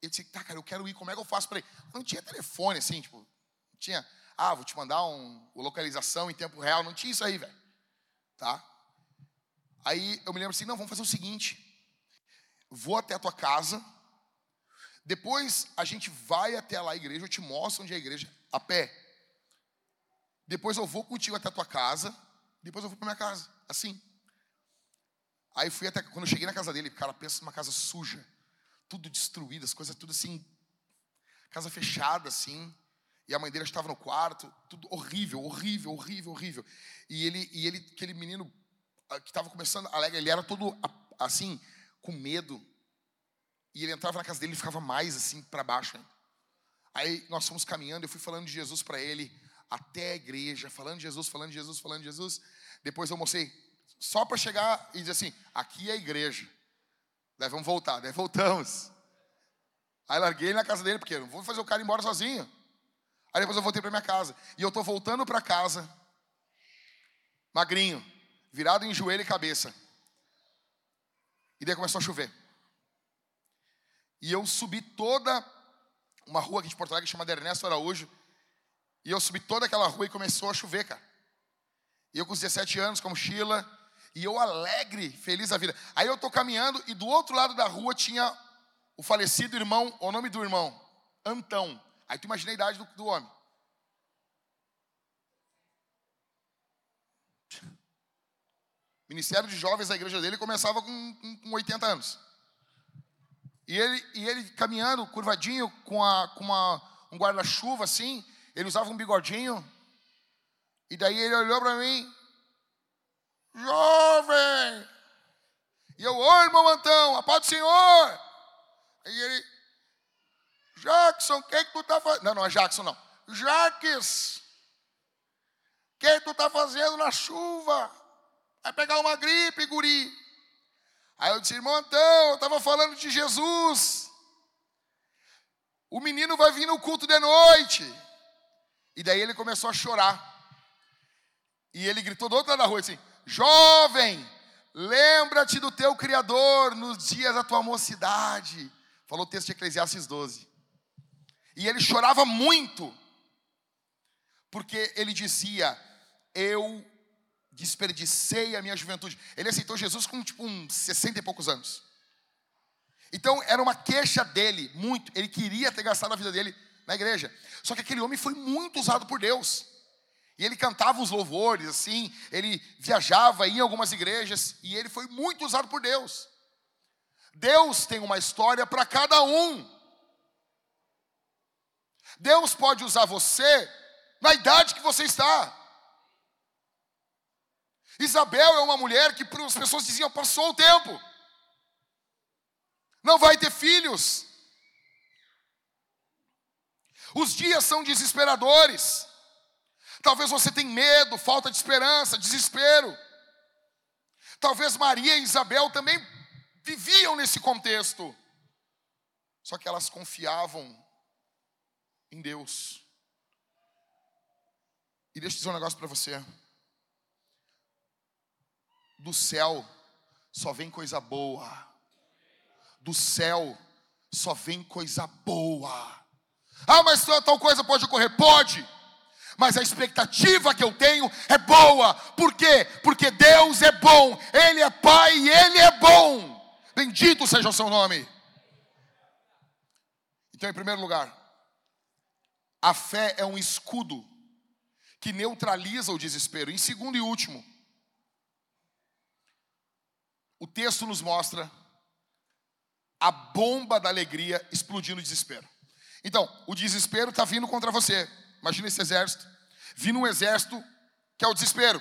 eu disse: tá, cara, eu quero ir, como é que eu faço para? Não tinha telefone assim, tipo, não tinha. Ah, vou te mandar um, localização em tempo real. Não tinha isso aí, velho. Tá? Aí eu me lembro assim: não, vamos fazer o seguinte. Vou até a tua casa depois a gente vai até lá a igreja, eu te mostro onde é a igreja, a pé. Depois eu vou contigo até a tua casa, depois eu vou para minha casa, assim. Aí fui até, quando eu cheguei na casa dele, cara, pensa numa casa suja, tudo destruído, as coisas tudo assim, casa fechada assim, e a mãe dele estava no quarto, tudo horrível, horrível, horrível, horrível. E ele, e ele aquele menino ah, que estava começando alegre, ele era todo assim, com medo, e ele entrava na casa dele e ficava mais assim para baixo. Aí nós fomos caminhando, eu fui falando de Jesus para ele até a igreja, falando de Jesus, falando de Jesus, falando de Jesus. Depois eu mostrei só para chegar e dizer assim: aqui é a igreja. Daí vamos voltar, daí voltamos. Aí larguei na casa dele, porque não vou fazer o cara ir embora sozinho. Aí depois eu voltei para minha casa. E eu tô voltando para casa, magrinho, virado em joelho e cabeça. E daí começou a chover. E eu subi toda uma rua aqui de Porto Alegre chamada Ernesto Araújo. E eu subi toda aquela rua e começou a chover, cara. E eu com 17 anos, com mochila, e eu alegre, feliz da vida. Aí eu tô caminhando e do outro lado da rua tinha o falecido irmão, o nome do irmão, Antão. Aí tu imagina a idade do, do homem. Ministério de Jovens da igreja dele começava com, com, com 80 anos. E ele, e ele caminhando, curvadinho, com, a, com uma, um guarda-chuva assim, ele usava um bigodinho. E daí ele olhou para mim, jovem. E eu, oi, irmão Antão, a paz do Senhor. E ele, Jackson, o que, é que tu está fazendo? Não, não é Jackson, não. Jaques, o que, é que tu está fazendo na chuva? Vai pegar uma gripe, guri. Aí eu disse, irmão Antão, eu estava falando de Jesus. O menino vai vir no culto de noite. E daí ele começou a chorar. E ele gritou do outro lado da rua assim: Jovem, lembra-te do teu Criador nos dias da tua mocidade. Falou o texto de Eclesiastes 12. E ele chorava muito, porque ele dizia: Eu desperdicei a minha juventude. Ele aceitou Jesus com tipo uns 60 e poucos anos. Então era uma queixa dele, muito. Ele queria ter gastado a vida dele na igreja. Só que aquele homem foi muito usado por Deus. E ele cantava os louvores, assim, ele viajava, ia em algumas igrejas, e ele foi muito usado por Deus. Deus tem uma história para cada um. Deus pode usar você na idade que você está. Isabel é uma mulher que as pessoas diziam: passou o tempo, não vai ter filhos. Os dias são desesperadores. Talvez você tenha medo, falta de esperança, desespero. Talvez Maria e Isabel também viviam nesse contexto. Só que elas confiavam em Deus. E deixa eu dizer um negócio para você. Do céu só vem coisa boa. Do céu só vem coisa boa. Ah, mas tal coisa pode ocorrer? Pode. Mas a expectativa que eu tenho é boa. Por quê? Porque Deus é bom. Ele é Pai e Ele é bom. Bendito seja o seu nome. Então, em primeiro lugar, a fé é um escudo que neutraliza o desespero. Em segundo e último, o texto nos mostra a bomba da alegria explodindo o desespero. Então, o desespero está vindo contra você. Imagina esse exército. Vindo um exército que é o desespero.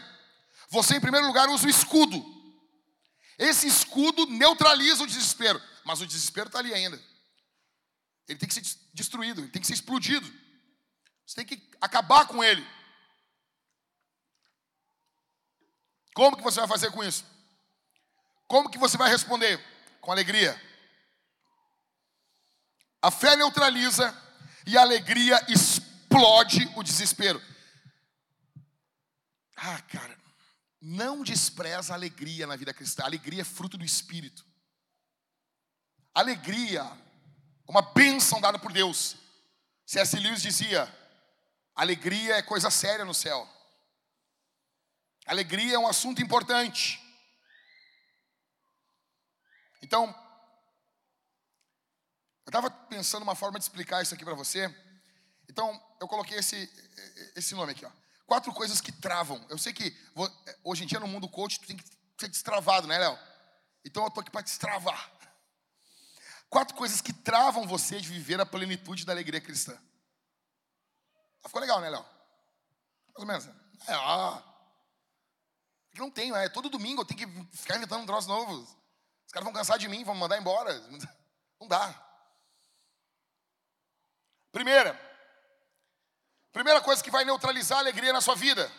Você, em primeiro lugar, usa o escudo. Esse escudo neutraliza o desespero. Mas o desespero está ali ainda. Ele tem que ser destruído, ele tem que ser explodido. Você tem que acabar com ele. Como que você vai fazer com isso? Como que você vai responder? Com alegria. A fé neutraliza e a alegria explode o desespero. Ah, cara, não despreza a alegria na vida cristã. A alegria é fruto do Espírito. Alegria, uma bênção dada por Deus. C.S. Lewis dizia: alegria é coisa séria no céu. Alegria é um assunto importante. Então, eu estava pensando uma forma de explicar isso aqui para você. Então, eu coloquei esse, esse nome aqui, ó. Quatro coisas que travam. Eu sei que hoje em dia no mundo coach tu tem que ser destravado, né, Léo? Então eu tô aqui para destravar. Quatro coisas que travam você de viver a plenitude da alegria cristã. Ficou legal, né, Léo? Mais ou menos. É, ah. Não tenho, é todo domingo eu tenho que ficar inventando um troço novo. Os caras vão cansar de mim, vão mandar embora. Não dá. Primeira, primeira coisa que vai neutralizar a alegria na sua vida: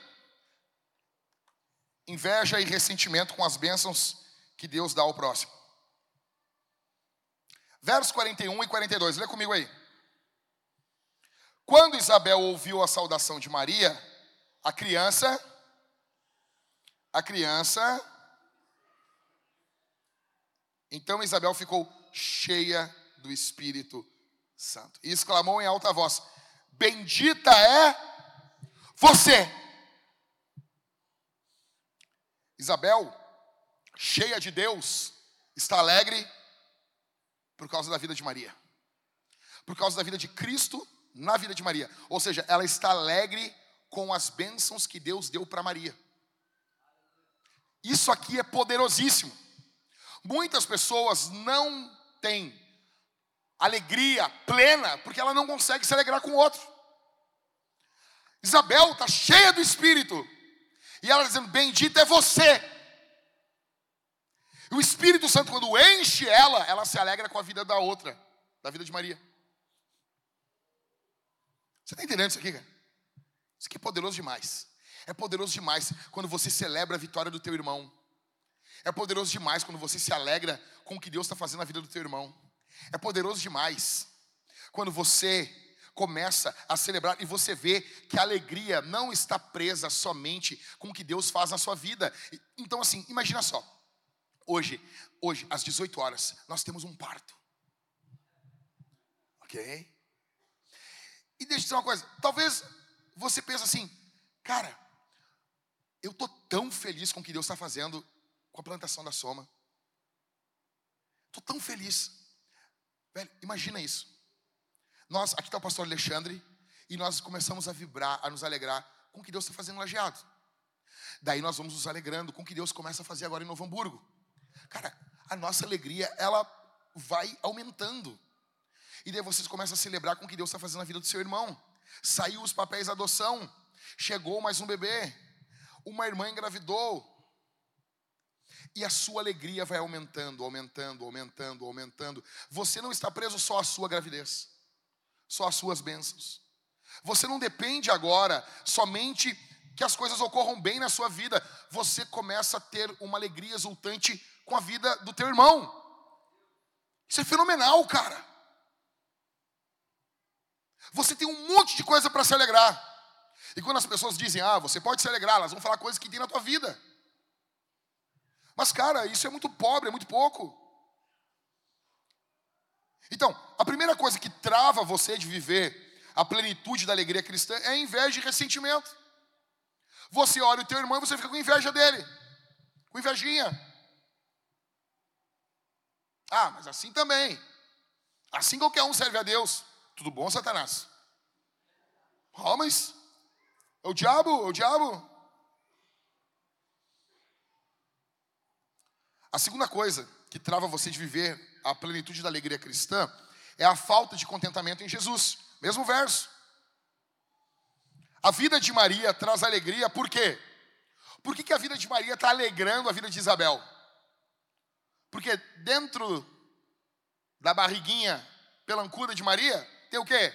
inveja e ressentimento com as bênçãos que Deus dá ao próximo. Versos 41 e 42, lê comigo aí. Quando Isabel ouviu a saudação de Maria, a criança, a criança então Isabel ficou cheia do Espírito Santo e exclamou em alta voz: Bendita é você. Isabel, cheia de Deus, está alegre por causa da vida de Maria, por causa da vida de Cristo na vida de Maria. Ou seja, ela está alegre com as bênçãos que Deus deu para Maria. Isso aqui é poderosíssimo. Muitas pessoas não têm alegria plena porque ela não consegue se alegrar com o outro. Isabel está cheia do Espírito e ela dizendo: Bendita é você. E o Espírito Santo, quando enche ela, ela se alegra com a vida da outra, da vida de Maria. Você está entendendo isso aqui, cara? Isso aqui é poderoso demais. É poderoso demais quando você celebra a vitória do teu irmão. É poderoso demais quando você se alegra com o que Deus está fazendo na vida do teu irmão. É poderoso demais quando você começa a celebrar e você vê que a alegria não está presa somente com o que Deus faz na sua vida. Então, assim, imagina só. Hoje, hoje, às 18 horas, nós temos um parto. Ok. E deixa eu dizer uma coisa. Talvez você pense assim, cara, eu tô tão feliz com o que Deus está fazendo com a plantação da soma. Tô tão feliz. Velho, imagina isso. Nós, aqui está o pastor Alexandre, e nós começamos a vibrar, a nos alegrar com o que Deus está fazendo lajeado. Daí nós vamos nos alegrando com o que Deus começa a fazer agora em Novo Hamburgo. Cara, a nossa alegria, ela vai aumentando. E daí vocês começam a celebrar com o que Deus está fazendo na vida do seu irmão. Saiu os papéis de adoção, chegou mais um bebê, uma irmã engravidou. E a sua alegria vai aumentando, aumentando, aumentando, aumentando. Você não está preso só à sua gravidez, só às suas bênçãos. Você não depende agora somente que as coisas ocorram bem na sua vida. Você começa a ter uma alegria exultante com a vida do teu irmão. Isso é fenomenal, cara. Você tem um monte de coisa para se alegrar. E quando as pessoas dizem, ah, você pode se alegrar, elas vão falar coisas que tem na tua vida. Mas, cara, isso é muito pobre, é muito pouco. Então, a primeira coisa que trava você de viver a plenitude da alegria cristã é inveja e ressentimento. Você olha o teu irmão e você fica com inveja dele, com invejinha. Ah, mas assim também. Assim qualquer um serve a Deus. Tudo bom, Satanás? Mas é o diabo, é o diabo. A segunda coisa que trava você de viver a plenitude da alegria cristã é a falta de contentamento em Jesus. Mesmo verso. A vida de Maria traz alegria, por quê? Por que, que a vida de Maria está alegrando a vida de Isabel? Porque dentro da barriguinha pelancuda de Maria tem o quê?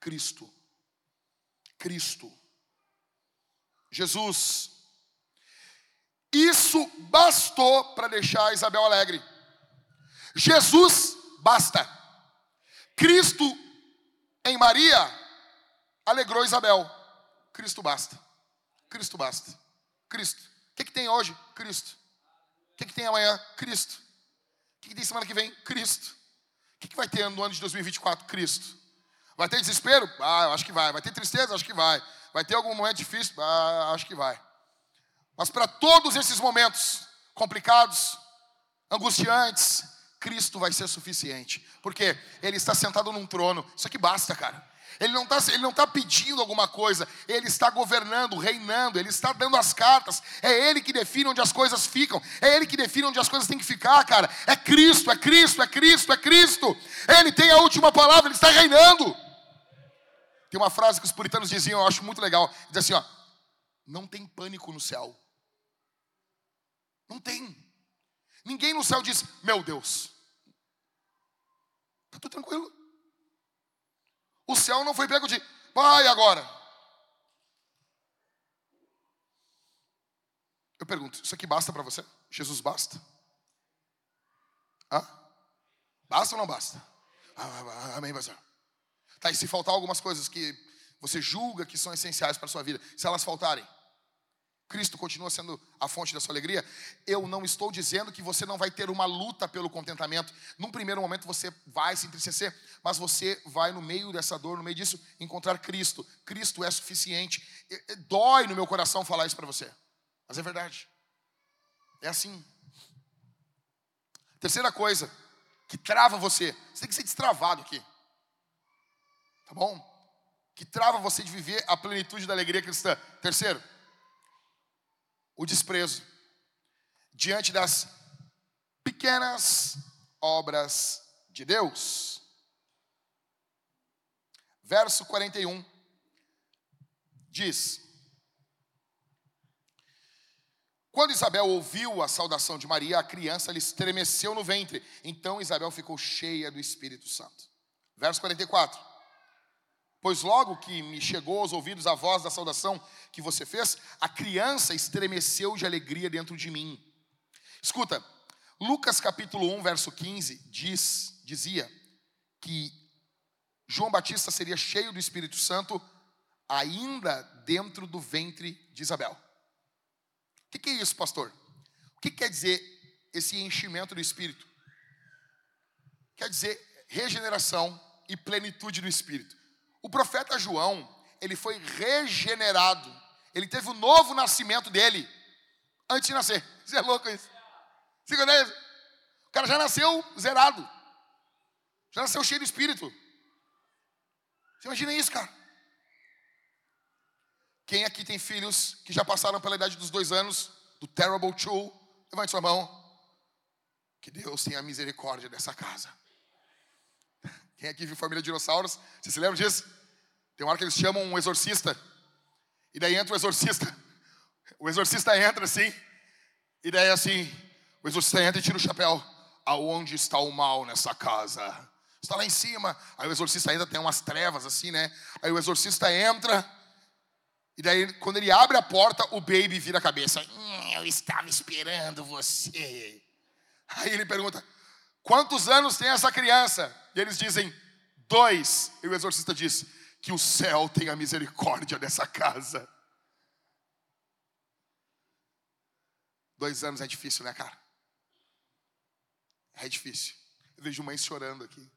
Cristo. Cristo. Jesus. Isso bastou para deixar Isabel alegre. Jesus basta. Cristo em Maria alegrou Isabel. Cristo basta. Cristo basta. Cristo. O que, que tem hoje? Cristo. O que, que tem amanhã? Cristo. O que, que tem semana que vem? Cristo. O que, que vai ter no ano de 2024? Cristo. Vai ter desespero? Ah, eu acho que vai. Vai ter tristeza? Acho que vai. Vai ter algum momento difícil? Ah, acho que vai. Mas para todos esses momentos complicados, angustiantes, Cristo vai ser suficiente. Porque Ele está sentado num trono. Isso aqui basta, cara. Ele não está tá pedindo alguma coisa, ele está governando, reinando, ele está dando as cartas. É ele que define onde as coisas ficam, é ele que define onde as coisas têm que ficar, cara. É Cristo, é Cristo, é Cristo, é Cristo. Ele tem a última palavra, ele está reinando. Tem uma frase que os puritanos diziam, eu acho muito legal. Diz assim, ó: Não tem pânico no céu. Não tem. Ninguém no céu diz, meu Deus. Está tudo tranquilo. O céu não foi pego de, vai agora. Eu pergunto, isso aqui basta para você? Jesus basta? Hã? Basta ou não basta? Ah, ah, ah, amém, pastor. Tá, e se faltar algumas coisas que você julga que são essenciais para a sua vida, se elas faltarem, Cristo continua sendo a fonte da sua alegria, eu não estou dizendo que você não vai ter uma luta pelo contentamento. Num primeiro momento você vai se entristecer, mas você vai no meio dessa dor, no meio disso, encontrar Cristo. Cristo é suficiente. Dói no meu coração falar isso para você, mas é verdade. É assim. Terceira coisa que trava você, você tem que ser destravado aqui, tá bom? Que trava você de viver a plenitude da alegria cristã. Terceiro, o desprezo diante das pequenas obras de Deus. Verso 41 diz: Quando Isabel ouviu a saudação de Maria, a criança lhe estremeceu no ventre. Então Isabel ficou cheia do Espírito Santo. Verso 44. Pois logo que me chegou aos ouvidos a voz da saudação que você fez, a criança estremeceu de alegria dentro de mim. Escuta, Lucas capítulo 1, verso 15 diz, dizia que João Batista seria cheio do Espírito Santo ainda dentro do ventre de Isabel. O que, que é isso, pastor? O que quer dizer esse enchimento do Espírito? Quer dizer regeneração, e plenitude do Espírito. O profeta João, ele foi regenerado. Ele teve o novo nascimento dele antes de nascer. Isso é louco isso. Você conhece? O cara já nasceu zerado. Já nasceu cheio do Espírito. Você imagina isso, cara? Quem aqui tem filhos que já passaram pela idade dos dois anos, do Terrible Two? Levante sua mão. Que Deus tenha misericórdia dessa casa. Quem aqui viu Família Dinossauros? Você se lembra disso? Tem uma hora que eles chamam um exorcista. E daí entra o exorcista. O exorcista entra assim. E daí assim, o exorcista entra e tira o chapéu. Aonde está o mal nessa casa? Está lá em cima. Aí o exorcista ainda tem umas trevas assim, né? Aí o exorcista entra. E daí, quando ele abre a porta, o baby vira a cabeça. Hum, eu estava esperando você. Aí ele pergunta: Quantos anos tem essa criança? E eles dizem: Dois. E o exorcista diz: Que o céu tenha misericórdia dessa casa. Dois anos é difícil, né, cara? É difícil. Eu vejo mãe chorando aqui.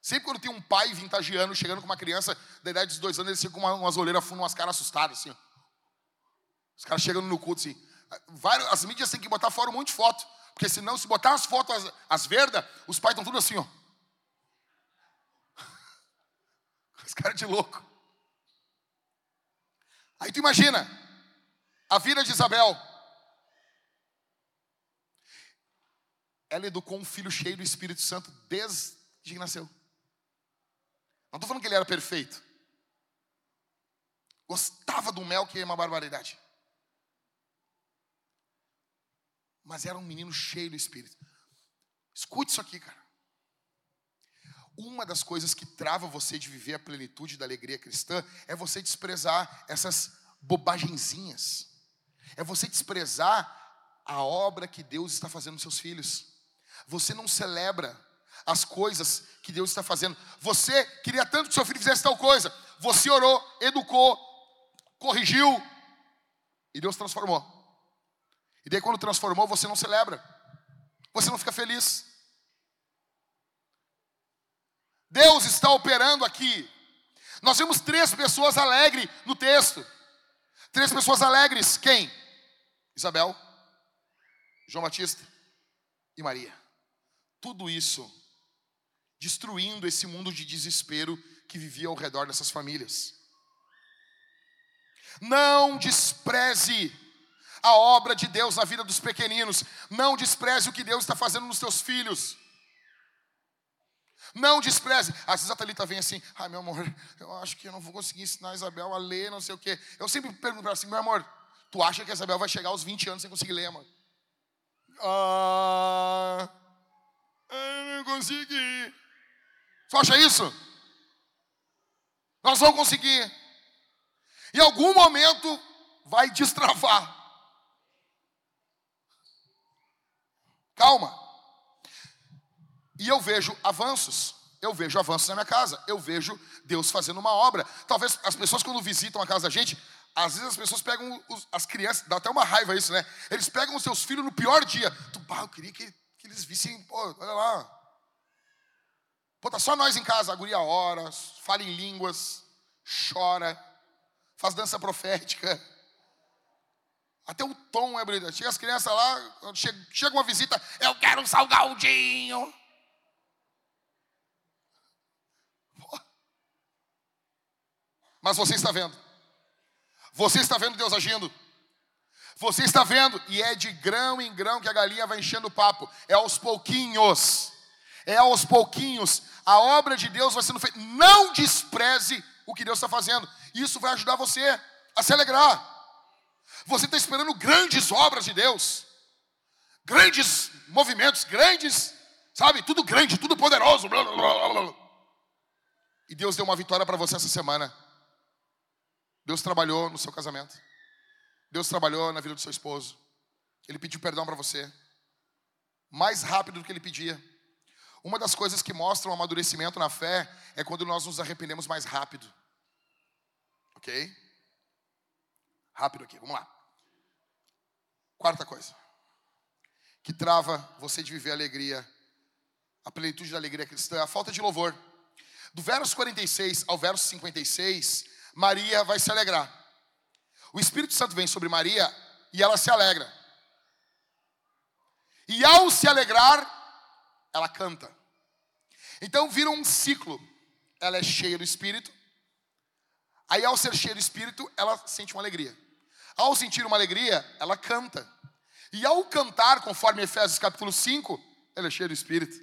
Sempre quando tem um pai vintagiano chegando com uma criança da idade dos dois anos, eles ficam com umas olheiras fundas, umas caras assustadas, assim. Os caras chegam no culto assim. As mídias têm que botar fora um monte de foto. Porque senão, se botar as fotos, as, as verdas, os pais estão tudo assim, ó. Os caras de louco. Aí tu imagina, a vida de Isabel. Ela educou um filho cheio do Espírito Santo desde que nasceu. Não estou falando que ele era perfeito. Gostava do mel, que é uma barbaridade. Mas era um menino cheio do Espírito. Escute isso aqui, cara. Uma das coisas que trava você de viver a plenitude da alegria cristã é você desprezar essas bobagenzinhas. É você desprezar a obra que Deus está fazendo nos seus filhos. Você não celebra as coisas que Deus está fazendo. Você queria tanto que seu filho fizesse tal coisa. Você orou, educou, corrigiu e Deus transformou. E daí quando transformou, você não celebra. Você não fica feliz. Deus está operando aqui. Nós vemos três pessoas alegres no texto. Três pessoas alegres. Quem? Isabel, João Batista e Maria. Tudo isso destruindo esse mundo de desespero que vivia ao redor dessas famílias. Não despreze a obra de Deus na vida dos pequeninos. Não despreze o que Deus está fazendo nos teus filhos. Não despreze. Às vezes a Thalita vem assim, ai meu amor, eu acho que eu não vou conseguir ensinar a Isabel a ler, não sei o quê. Eu sempre pergunto para ela assim, meu amor, tu acha que a Isabel vai chegar aos 20 anos sem conseguir ler, amor? Ah, eu não consegui. Você acha isso? Nós vamos conseguir. Em algum momento vai destravar. Calma. E eu vejo avanços. Eu vejo avanços na minha casa. Eu vejo Deus fazendo uma obra. Talvez as pessoas, quando visitam a casa da gente, às vezes as pessoas pegam os, as crianças, dá até uma raiva isso, né? Eles pegam os seus filhos no pior dia. Tu, pá, eu queria que, que eles vissem, pô, olha lá, Pô, tá só nós em casa, a guria ora, fala em línguas, chora, faz dança profética. Até o tom é brilhante. Chega as crianças lá, chega, chega uma visita, eu quero um salgadinho. Mas você está vendo. Você está vendo Deus agindo. Você está vendo, e é de grão em grão que a galinha vai enchendo o papo. É aos pouquinhos. É aos pouquinhos. A obra de Deus vai sendo feita. Não despreze o que Deus está fazendo. Isso vai ajudar você a se alegrar. Você está esperando grandes obras de Deus, grandes movimentos, grandes, sabe? Tudo grande, tudo poderoso. Blá, blá, blá, e Deus deu uma vitória para você essa semana. Deus trabalhou no seu casamento. Deus trabalhou na vida do seu esposo. Ele pediu perdão para você. Mais rápido do que ele pedia. Uma das coisas que mostram o amadurecimento na fé é quando nós nos arrependemos mais rápido. Ok? Rápido aqui, vamos lá. Quarta coisa. Que trava você de viver a alegria, a plenitude da alegria cristã, a falta de louvor. Do verso 46 ao verso 56, Maria vai se alegrar. O Espírito Santo vem sobre Maria e ela se alegra. E ao se alegrar, ela canta. Então vira um ciclo. Ela é cheia do Espírito. Aí, ao ser cheia do Espírito, ela sente uma alegria. Ao sentir uma alegria, ela canta. E ao cantar, conforme Efésios capítulo 5, ela é cheia do Espírito.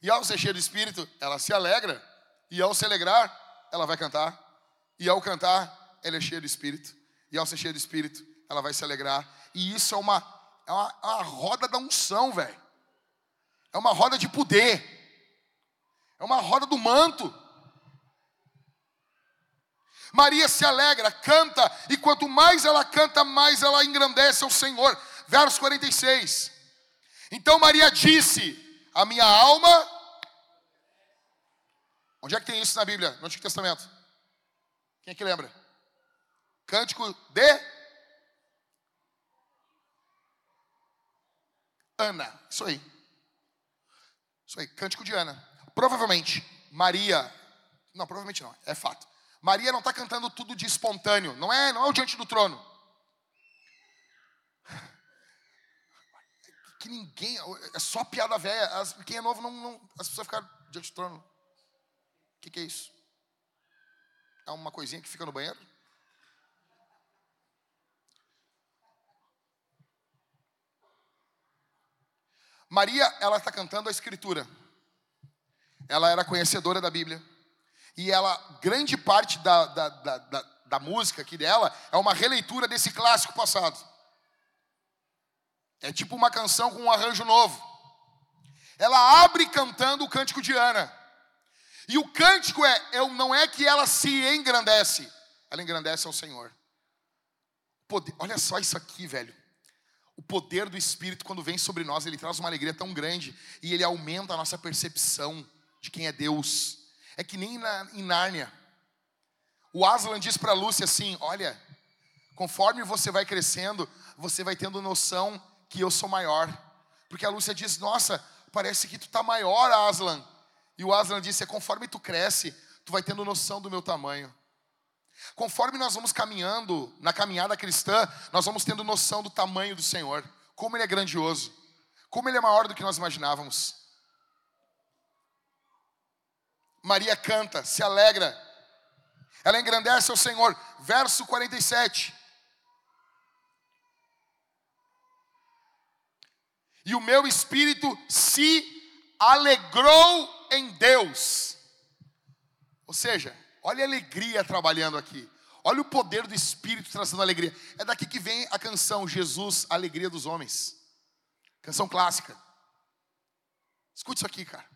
E ao ser cheia do Espírito, ela se alegra. E ao se alegrar, ela vai cantar. E ao cantar, ela é cheia do Espírito. E ao ser cheia do Espírito, ela vai se alegrar. E isso é uma, é uma, é uma roda da unção, velho. É uma roda de poder. É uma roda do manto. Maria se alegra, canta, e quanto mais ela canta, mais ela engrandece ao Senhor. Verso 46. Então Maria disse: A minha alma. Onde é que tem isso na Bíblia, no Antigo Testamento? Quem é que lembra? Cântico de Ana. Isso aí. Isso aí, cântico de Ana. Provavelmente, Maria. Não, provavelmente não, é fato. Maria não está cantando tudo de espontâneo, não é, não é o diante do trono. Que ninguém, é só piada velha. Quem é novo, não, não, as pessoas ficaram diante do trono. O que, que é isso? É uma coisinha que fica no banheiro? Maria, ela está cantando a escritura. Ela era conhecedora da Bíblia. E ela, grande parte da, da, da, da, da música aqui dela é uma releitura desse clássico passado. É tipo uma canção com um arranjo novo. Ela abre cantando o cântico de Ana. E o cântico é, é não é que ela se engrandece, ela engrandece ao Senhor. Poder, olha só isso aqui, velho. O poder do Espírito, quando vem sobre nós, ele traz uma alegria tão grande e ele aumenta a nossa percepção de quem é Deus. É que nem na, em Nárnia. O Aslan diz para Lúcia assim: Olha, conforme você vai crescendo, você vai tendo noção que eu sou maior. Porque a Lúcia diz: Nossa, parece que tu está maior, Aslan. E o Aslan disse: É conforme tu cresce, tu vai tendo noção do meu tamanho. Conforme nós vamos caminhando na caminhada cristã, nós vamos tendo noção do tamanho do Senhor, como Ele é grandioso, como Ele é maior do que nós imaginávamos. Maria canta, se alegra, ela engrandece ao Senhor. Verso 47. E o meu espírito se alegrou em Deus. Ou seja, olha a alegria trabalhando aqui. Olha o poder do Espírito trazendo alegria. É daqui que vem a canção Jesus, a Alegria dos Homens. Canção clássica. Escute isso aqui, cara.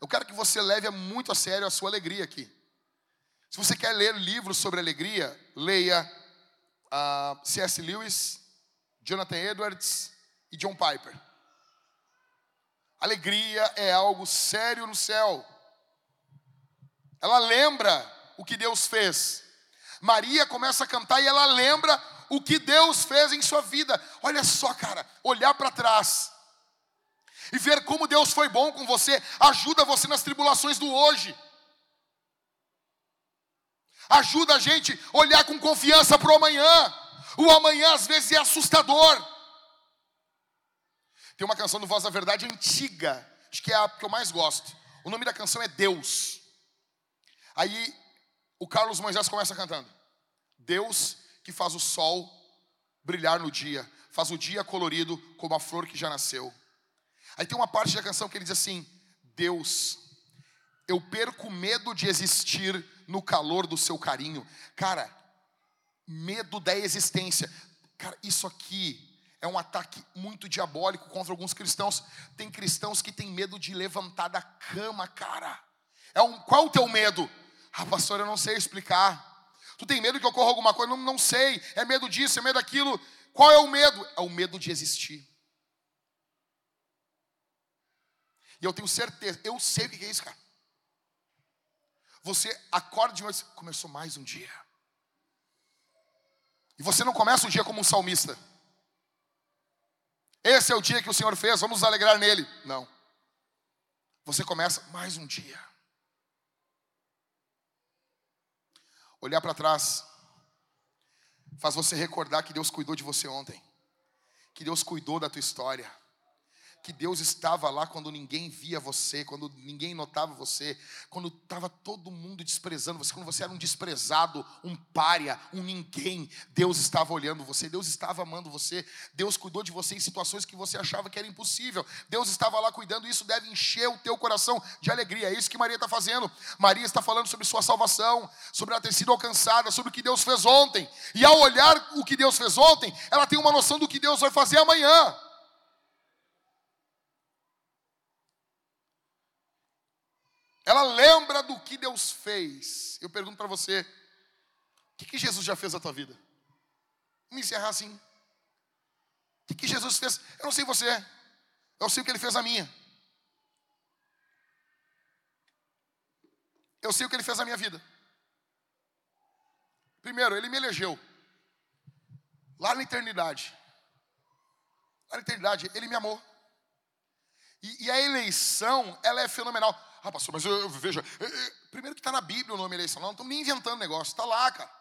Eu quero que você leve muito a sério a sua alegria aqui. Se você quer ler livros sobre alegria, leia uh, ah, C.S. Lewis, Jonathan Edwards e John Piper. Alegria é algo sério no céu. Ela lembra o que Deus fez. Maria começa a cantar e ela lembra o que Deus fez em sua vida. Olha só, cara, olhar para trás e ver como Deus foi bom com você, ajuda você nas tribulações do hoje. Ajuda a gente olhar com confiança para o amanhã. O amanhã às vezes é assustador. Tem uma canção do Voz da Verdade antiga, acho que é a que eu mais gosto. O nome da canção é Deus. Aí o Carlos Moisés começa cantando: Deus que faz o sol brilhar no dia, faz o dia colorido como a flor que já nasceu. Aí tem uma parte da canção que ele diz assim: Deus, eu perco medo de existir no calor do seu carinho. Cara, medo da existência. Cara, isso aqui é um ataque muito diabólico contra alguns cristãos. Tem cristãos que têm medo de levantar da cama, cara. É um, qual o teu medo? Ah, pastor, eu não sei explicar. Tu tem medo que ocorra alguma coisa? Não, não sei. É medo disso, é medo daquilo. Qual é o medo? É o medo de existir. E eu tenho certeza, eu sei o que é isso, cara. Você acorda de noite, começou mais um dia. E você não começa o dia como um salmista. Esse é o dia que o Senhor fez, vamos nos alegrar nele. Não. você começa mais um dia. Olhar para trás faz você recordar que Deus cuidou de você ontem, que Deus cuidou da tua história que Deus estava lá quando ninguém via você, quando ninguém notava você, quando estava todo mundo desprezando você, quando você era um desprezado, um pária, um ninguém. Deus estava olhando você, Deus estava amando você, Deus cuidou de você em situações que você achava que era impossível. Deus estava lá cuidando, e isso deve encher o teu coração de alegria. É isso que Maria está fazendo. Maria está falando sobre sua salvação, sobre ela ter sido alcançada, sobre o que Deus fez ontem. E ao olhar o que Deus fez ontem, ela tem uma noção do que Deus vai fazer amanhã. Ela lembra do que Deus fez. Eu pergunto para você: o que, que, Jesus já fez na tua vida? Vamos encerrar assim. O que, que Jesus fez? Eu não sei você, eu sei o que ele fez na minha. Eu sei o que ele fez na minha vida. Primeiro, ele me elegeu. Lá na eternidade. Lá na eternidade, ele me amou. E, e a eleição, ela é fenomenal. Ah, pastor, mas eu, eu veja. Primeiro que está na Bíblia o nome eleição, não estamos nem inventando negócio, está lá, cara.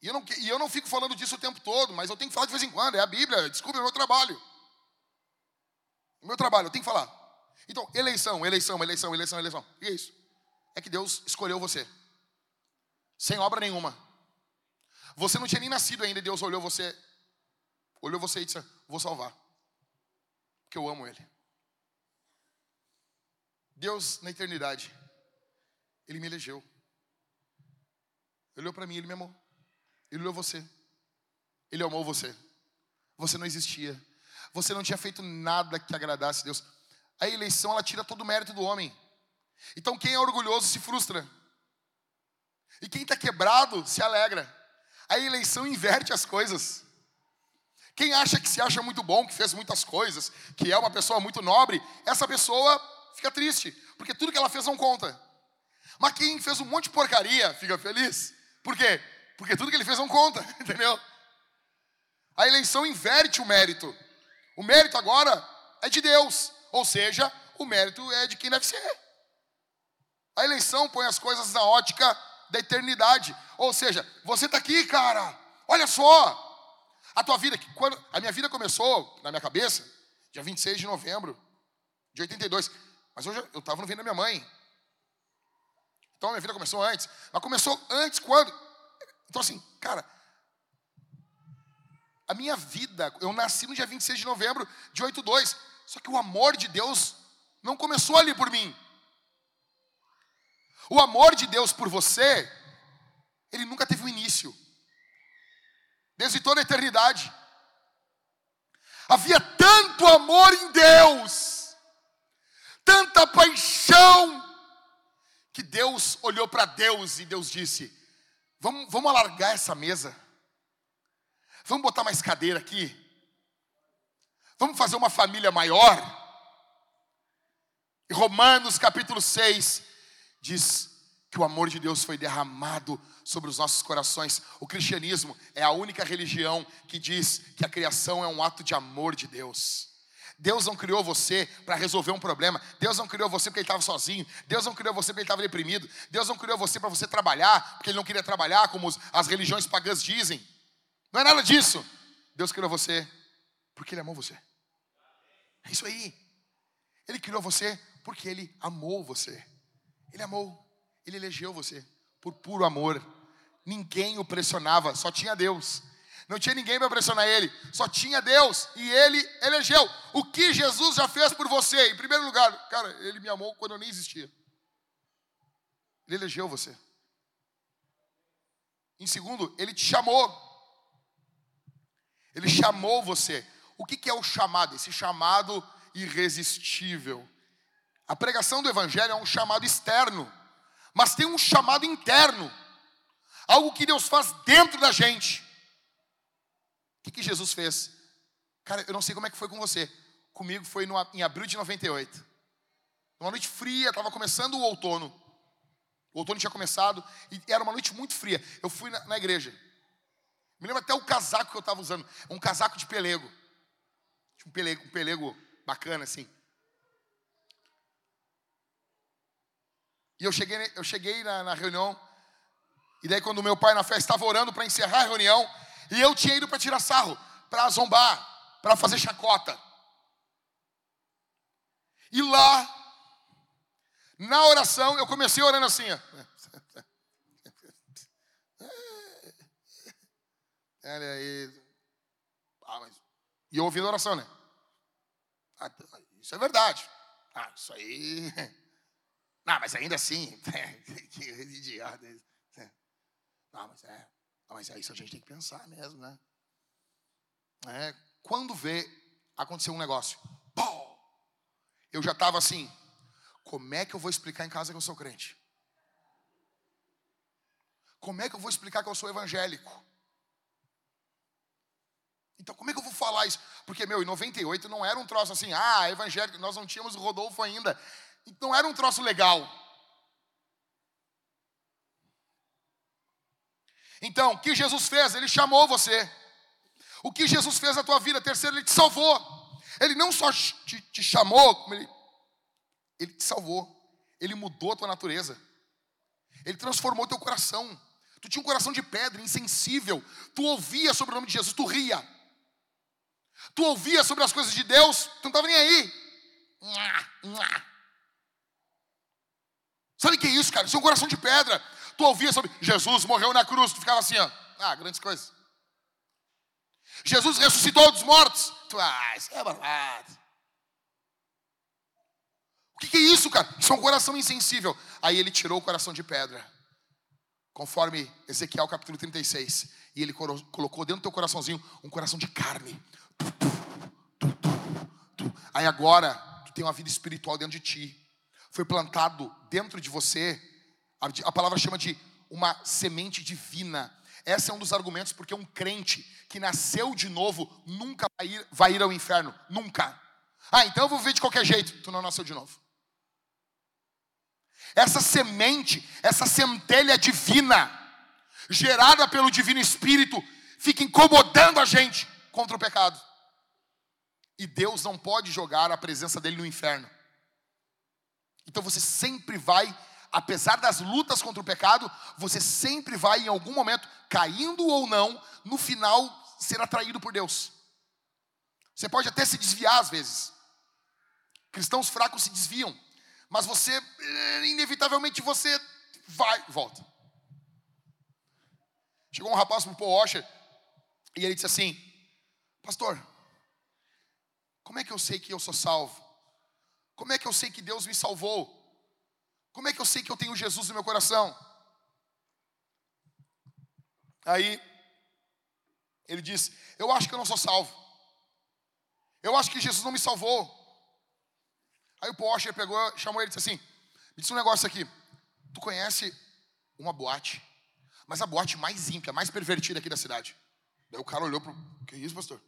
E eu, não, e eu não fico falando disso o tempo todo, mas eu tenho que falar de vez em quando, é a Bíblia, desculpe, é o meu trabalho. O meu trabalho, eu tenho que falar. Então, eleição, eleição, eleição, eleição, eleição. E é isso. É que Deus escolheu você. Sem obra nenhuma. Você não tinha nem nascido ainda e Deus olhou você, olhou você e disse: Vou salvar. Porque eu amo Ele. Deus, na eternidade, Ele me elegeu. Ele olhou para mim, Ele me amou. Ele olhou você. Ele amou você. Você não existia. Você não tinha feito nada que agradasse Deus. A eleição, ela tira todo o mérito do homem. Então, quem é orgulhoso se frustra. E quem está quebrado se alegra. A eleição inverte as coisas. Quem acha que se acha muito bom, que fez muitas coisas, que é uma pessoa muito nobre, essa pessoa fica triste, porque tudo que ela fez não conta. Mas quem fez um monte de porcaria fica feliz. Por quê? Porque tudo que ele fez não conta, entendeu? A eleição inverte o mérito. O mérito agora é de Deus, ou seja, o mérito é de quem deve ser. A eleição põe as coisas na ótica da eternidade. Ou seja, você está aqui, cara. Olha só. A tua vida, quando a minha vida começou na minha cabeça, dia 26 de novembro de 82. Mas eu estava no ventre da minha mãe. Então a minha vida começou antes. Mas começou antes quando? Então assim, cara, a minha vida, eu nasci no dia 26 de novembro de 82. Só que o amor de Deus não começou ali por mim. O amor de Deus por você, ele nunca teve um início. Desde toda a eternidade. Havia tanto amor em Deus tanta paixão, que Deus olhou para Deus e Deus disse: vamos, vamos alargar essa mesa, vamos botar mais cadeira aqui, vamos fazer uma família maior. E Romanos capítulo 6 diz que o amor de Deus foi derramado sobre os nossos corações. O cristianismo é a única religião que diz que a criação é um ato de amor de Deus. Deus não criou você para resolver um problema. Deus não criou você porque ele estava sozinho. Deus não criou você porque ele estava deprimido. Deus não criou você para você trabalhar porque ele não queria trabalhar, como as religiões pagãs dizem. Não é nada disso. Deus criou você porque ele amou você. É isso aí. Ele criou você porque ele amou você. Ele amou. Ele elegeu você por puro amor. Ninguém o pressionava, só tinha Deus. Não tinha ninguém para pressionar ele, só tinha Deus e ele elegeu. O que Jesus já fez por você? Em primeiro lugar, cara, ele me amou quando eu nem existia. Ele elegeu você. Em segundo, ele te chamou. Ele chamou você. O que é o chamado? Esse chamado irresistível. A pregação do Evangelho é um chamado externo, mas tem um chamado interno. Algo que Deus faz dentro da gente. O que, que Jesus fez? Cara, eu não sei como é que foi com você. Comigo foi no, em abril de 98. Uma noite fria, estava começando o outono. O outono tinha começado e era uma noite muito fria. Eu fui na, na igreja. Me lembro até o casaco que eu estava usando. Um casaco de pelego. Um pelego, um pelego bacana assim. E eu cheguei, eu cheguei na, na reunião, e daí quando meu pai na festa estava orando para encerrar a reunião, e eu tinha ido para tirar sarro, para zombar, para fazer chacota. E lá, na oração, eu comecei orando assim, ó. Olha aí. Ah, mas... E eu ouvindo a oração, né? Ah, isso é verdade. Ah, isso aí. Não, mas ainda assim. que idiota. Não, mas é. Não, mas é isso a gente tem que pensar mesmo, né? É, quando vê acontecer um negócio, pô, eu já estava assim. Como é que eu vou explicar em casa que eu sou crente? Como é que eu vou explicar que eu sou evangélico? Então, como é que eu vou falar isso? Porque, meu, em 98 não era um troço assim, ah, evangélico, nós não tínhamos o Rodolfo ainda. Então, era um troço legal. Então, o que Jesus fez? Ele chamou você. O que Jesus fez na tua vida? Terceiro, ele te salvou. Ele não só te, te chamou, ele, ele te salvou. Ele mudou a tua natureza. Ele transformou teu coração. Tu tinha um coração de pedra, insensível. Tu ouvia sobre o nome de Jesus, tu ria. Tu ouvia sobre as coisas de Deus, tu não estava nem aí. Sabe o que é isso, cara? Isso é um coração de pedra. Tu ouvia sobre Jesus morreu na cruz, tu ficava assim, ó. Ah, grandes coisas. Jesus ressuscitou dos mortos. Tu, ah, isso é barbado. O que, que é isso, cara? Isso é um coração insensível. Aí ele tirou o coração de pedra. Conforme Ezequiel capítulo 36. E ele colocou dentro do teu coraçãozinho um coração de carne. Aí agora, tu tem uma vida espiritual dentro de ti. Foi plantado dentro de você. A palavra chama de uma semente divina. Esse é um dos argumentos porque um crente que nasceu de novo nunca vai ir, vai ir ao inferno. Nunca. Ah, então eu vou viver de qualquer jeito. Tu não nasceu de novo. Essa semente, essa centelha divina, gerada pelo Divino Espírito, fica incomodando a gente contra o pecado. E Deus não pode jogar a presença dele no inferno. Então você sempre vai, apesar das lutas contra o pecado, você sempre vai em algum momento, caindo ou não, no final ser atraído por Deus. Você pode até se desviar às vezes. Cristãos fracos se desviam, mas você eh, inevitavelmente você vai, volta. Chegou um rapaz para o Paul Washer e ele disse assim: Pastor, como é que eu sei que eu sou salvo? Como é que eu sei que Deus me salvou? Como é que eu sei que eu tenho Jesus no meu coração? Aí, ele diz: Eu acho que eu não sou salvo. Eu acho que Jesus não me salvou. Aí o Porsche pegou, chamou ele e disse assim: Me disse um negócio aqui. Tu conhece uma boate, mas a boate mais ímpia, mais pervertida aqui da cidade. Daí o cara olhou para Que isso, pastor?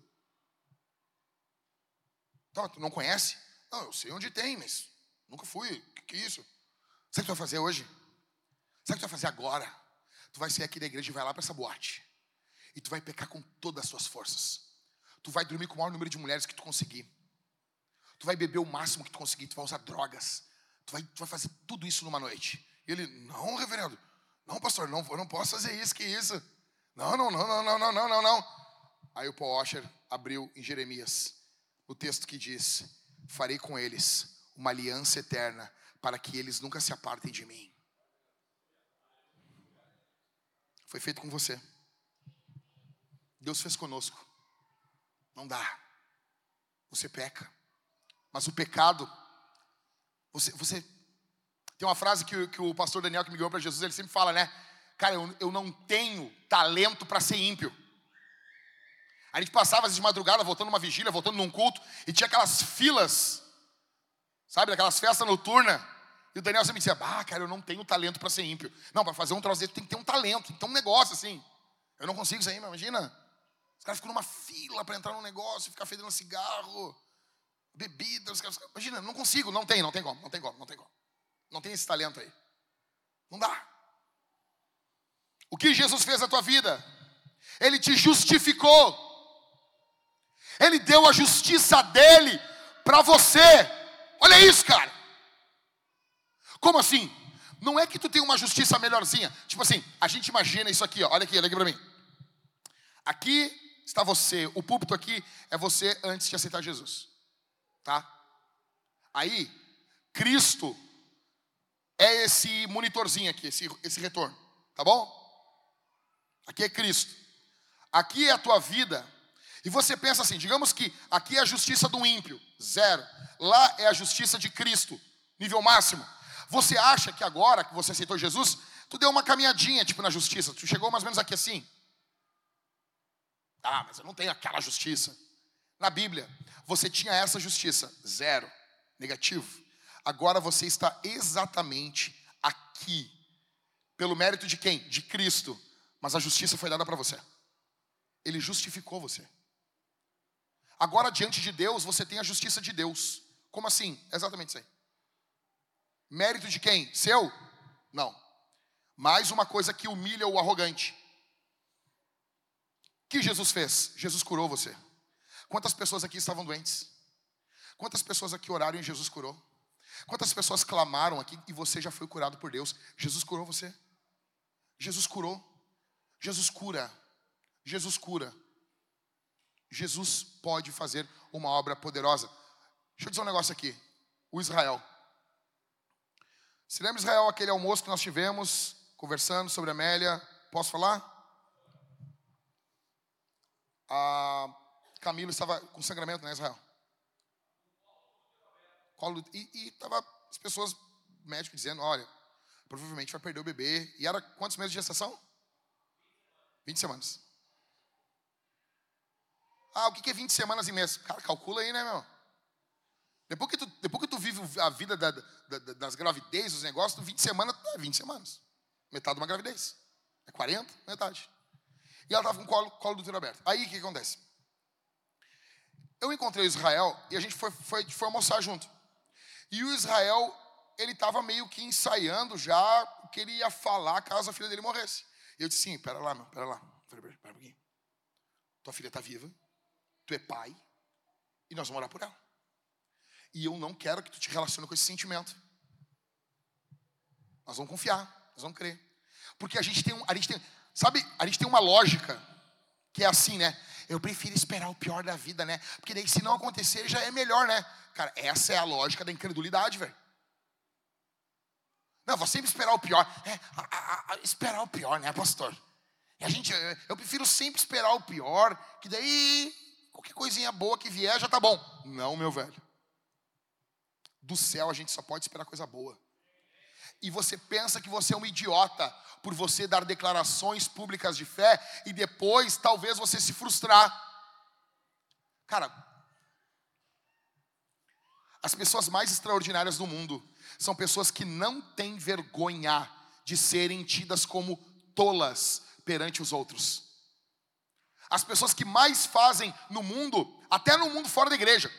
Então, tu não conhece? Não, eu sei onde tem, mas nunca fui. Que, que é isso? Sabe o que tu vai fazer hoje? Sabe o que tu vai fazer agora? Tu vai sair aqui da igreja e vai lá para essa boate. E tu vai pecar com todas as suas forças. Tu vai dormir com o maior número de mulheres que tu conseguir. Tu vai beber o máximo que tu conseguir. Tu vai usar drogas. Tu vai, tu vai fazer tudo isso numa noite. E ele, não, reverendo. Não, pastor, não, eu não posso fazer isso, que isso? Não, não, não, não, não, não, não, não. Aí o Paul Washer abriu em Jeremias o texto que diz: Farei com eles uma aliança eterna, para que eles nunca se apartem de mim. Foi feito com você. Deus fez conosco. Não dá. Você peca. Mas o pecado, você, você tem uma frase que, que o pastor Daniel que me ganhou para Jesus, ele sempre fala, né? Cara, eu, eu não tenho talento para ser ímpio. A gente passava de madrugada, voltando numa vigília, voltando num culto, e tinha aquelas filas, sabe, aquelas festas noturnas. E o Daniel sempre dizia, ah, cara, eu não tenho talento para ser ímpio. Não, para fazer um troço desse tem que ter um talento, tem um negócio assim. Eu não consigo isso aí, imagina. Os caras ficam numa fila para entrar num negócio, ficar fedendo cigarro, bebida, os caras, imagina, não consigo, não tem, não tem como, não tem como, não tem como. Não tem esse talento aí. Não dá. O que Jesus fez na tua vida? Ele te justificou. Ele deu a justiça dele para você. Olha isso, cara. Como assim? Não é que tu tem uma justiça melhorzinha. Tipo assim, a gente imagina isso aqui, ó. Olha aqui, olha aqui pra mim. Aqui está você, o púlpito aqui é você antes de aceitar Jesus. Tá? Aí, Cristo é esse monitorzinho aqui, esse, esse retorno. Tá bom? Aqui é Cristo. Aqui é a tua vida. E você pensa assim, digamos que aqui é a justiça do ímpio, zero. Lá é a justiça de Cristo, nível máximo. Você acha que agora que você aceitou Jesus, tu deu uma caminhadinha, tipo, na justiça. Tu chegou mais ou menos aqui assim. Ah, mas eu não tenho aquela justiça. Na Bíblia, você tinha essa justiça, zero, negativo. Agora você está exatamente aqui. Pelo mérito de quem? De Cristo. Mas a justiça foi dada para você. Ele justificou você. Agora, diante de Deus, você tem a justiça de Deus. Como assim? exatamente isso aí. Mérito de quem? Seu? Não. Mais uma coisa que humilha o arrogante. O que Jesus fez? Jesus curou você. Quantas pessoas aqui estavam doentes? Quantas pessoas aqui oraram e Jesus curou? Quantas pessoas clamaram aqui e você já foi curado por Deus? Jesus curou você. Jesus curou. Jesus cura. Jesus cura. Jesus pode fazer uma obra poderosa. Deixa eu dizer um negócio aqui. O Israel. Se lembra Israel aquele almoço que nós tivemos conversando sobre Amélia? Posso falar? A Camila estava com sangramento, né, Israel? E estava as pessoas, médicos, dizendo: olha, provavelmente vai perder o bebê. E era quantos meses de gestação? 20 semanas. Ah, o que é 20 semanas em mês? Cara, calcula aí, né, meu? Depois que tu, depois que tu vive a vida da, da, das gravidez, os negócios, 20 semanas, é 20 semanas. Metade de uma gravidez. É 40, metade. E ela estava com o colo, colo do útero aberto. Aí o que acontece? Eu encontrei o Israel e a gente foi, foi, foi almoçar junto. E o Israel, ele estava meio que ensaiando já o que ele ia falar caso a filha dele morresse. E eu disse, sim, pera lá, meu, pera lá. Pera, pera, pera um pouquinho. Tua filha está viva, tu é pai, e nós vamos orar por ela. E eu não quero que tu te relacione com esse sentimento. Nós vamos confiar, nós vamos crer. Porque a gente tem um, a gente tem, sabe, a gente tem uma lógica que é assim, né? Eu prefiro esperar o pior da vida, né? Porque daí se não acontecer já é melhor, né? Cara, essa é a lógica da incredulidade, velho. Não, vou sempre esperar o pior. É, a, a, a, esperar o pior, né, pastor? E a gente, eu prefiro sempre esperar o pior, que daí qualquer coisinha boa que vier já tá bom. Não, meu velho. Do céu a gente só pode esperar coisa boa. E você pensa que você é um idiota por você dar declarações públicas de fé e depois talvez você se frustrar. Cara, as pessoas mais extraordinárias do mundo são pessoas que não têm vergonha de serem tidas como tolas perante os outros. As pessoas que mais fazem no mundo, até no mundo fora da igreja,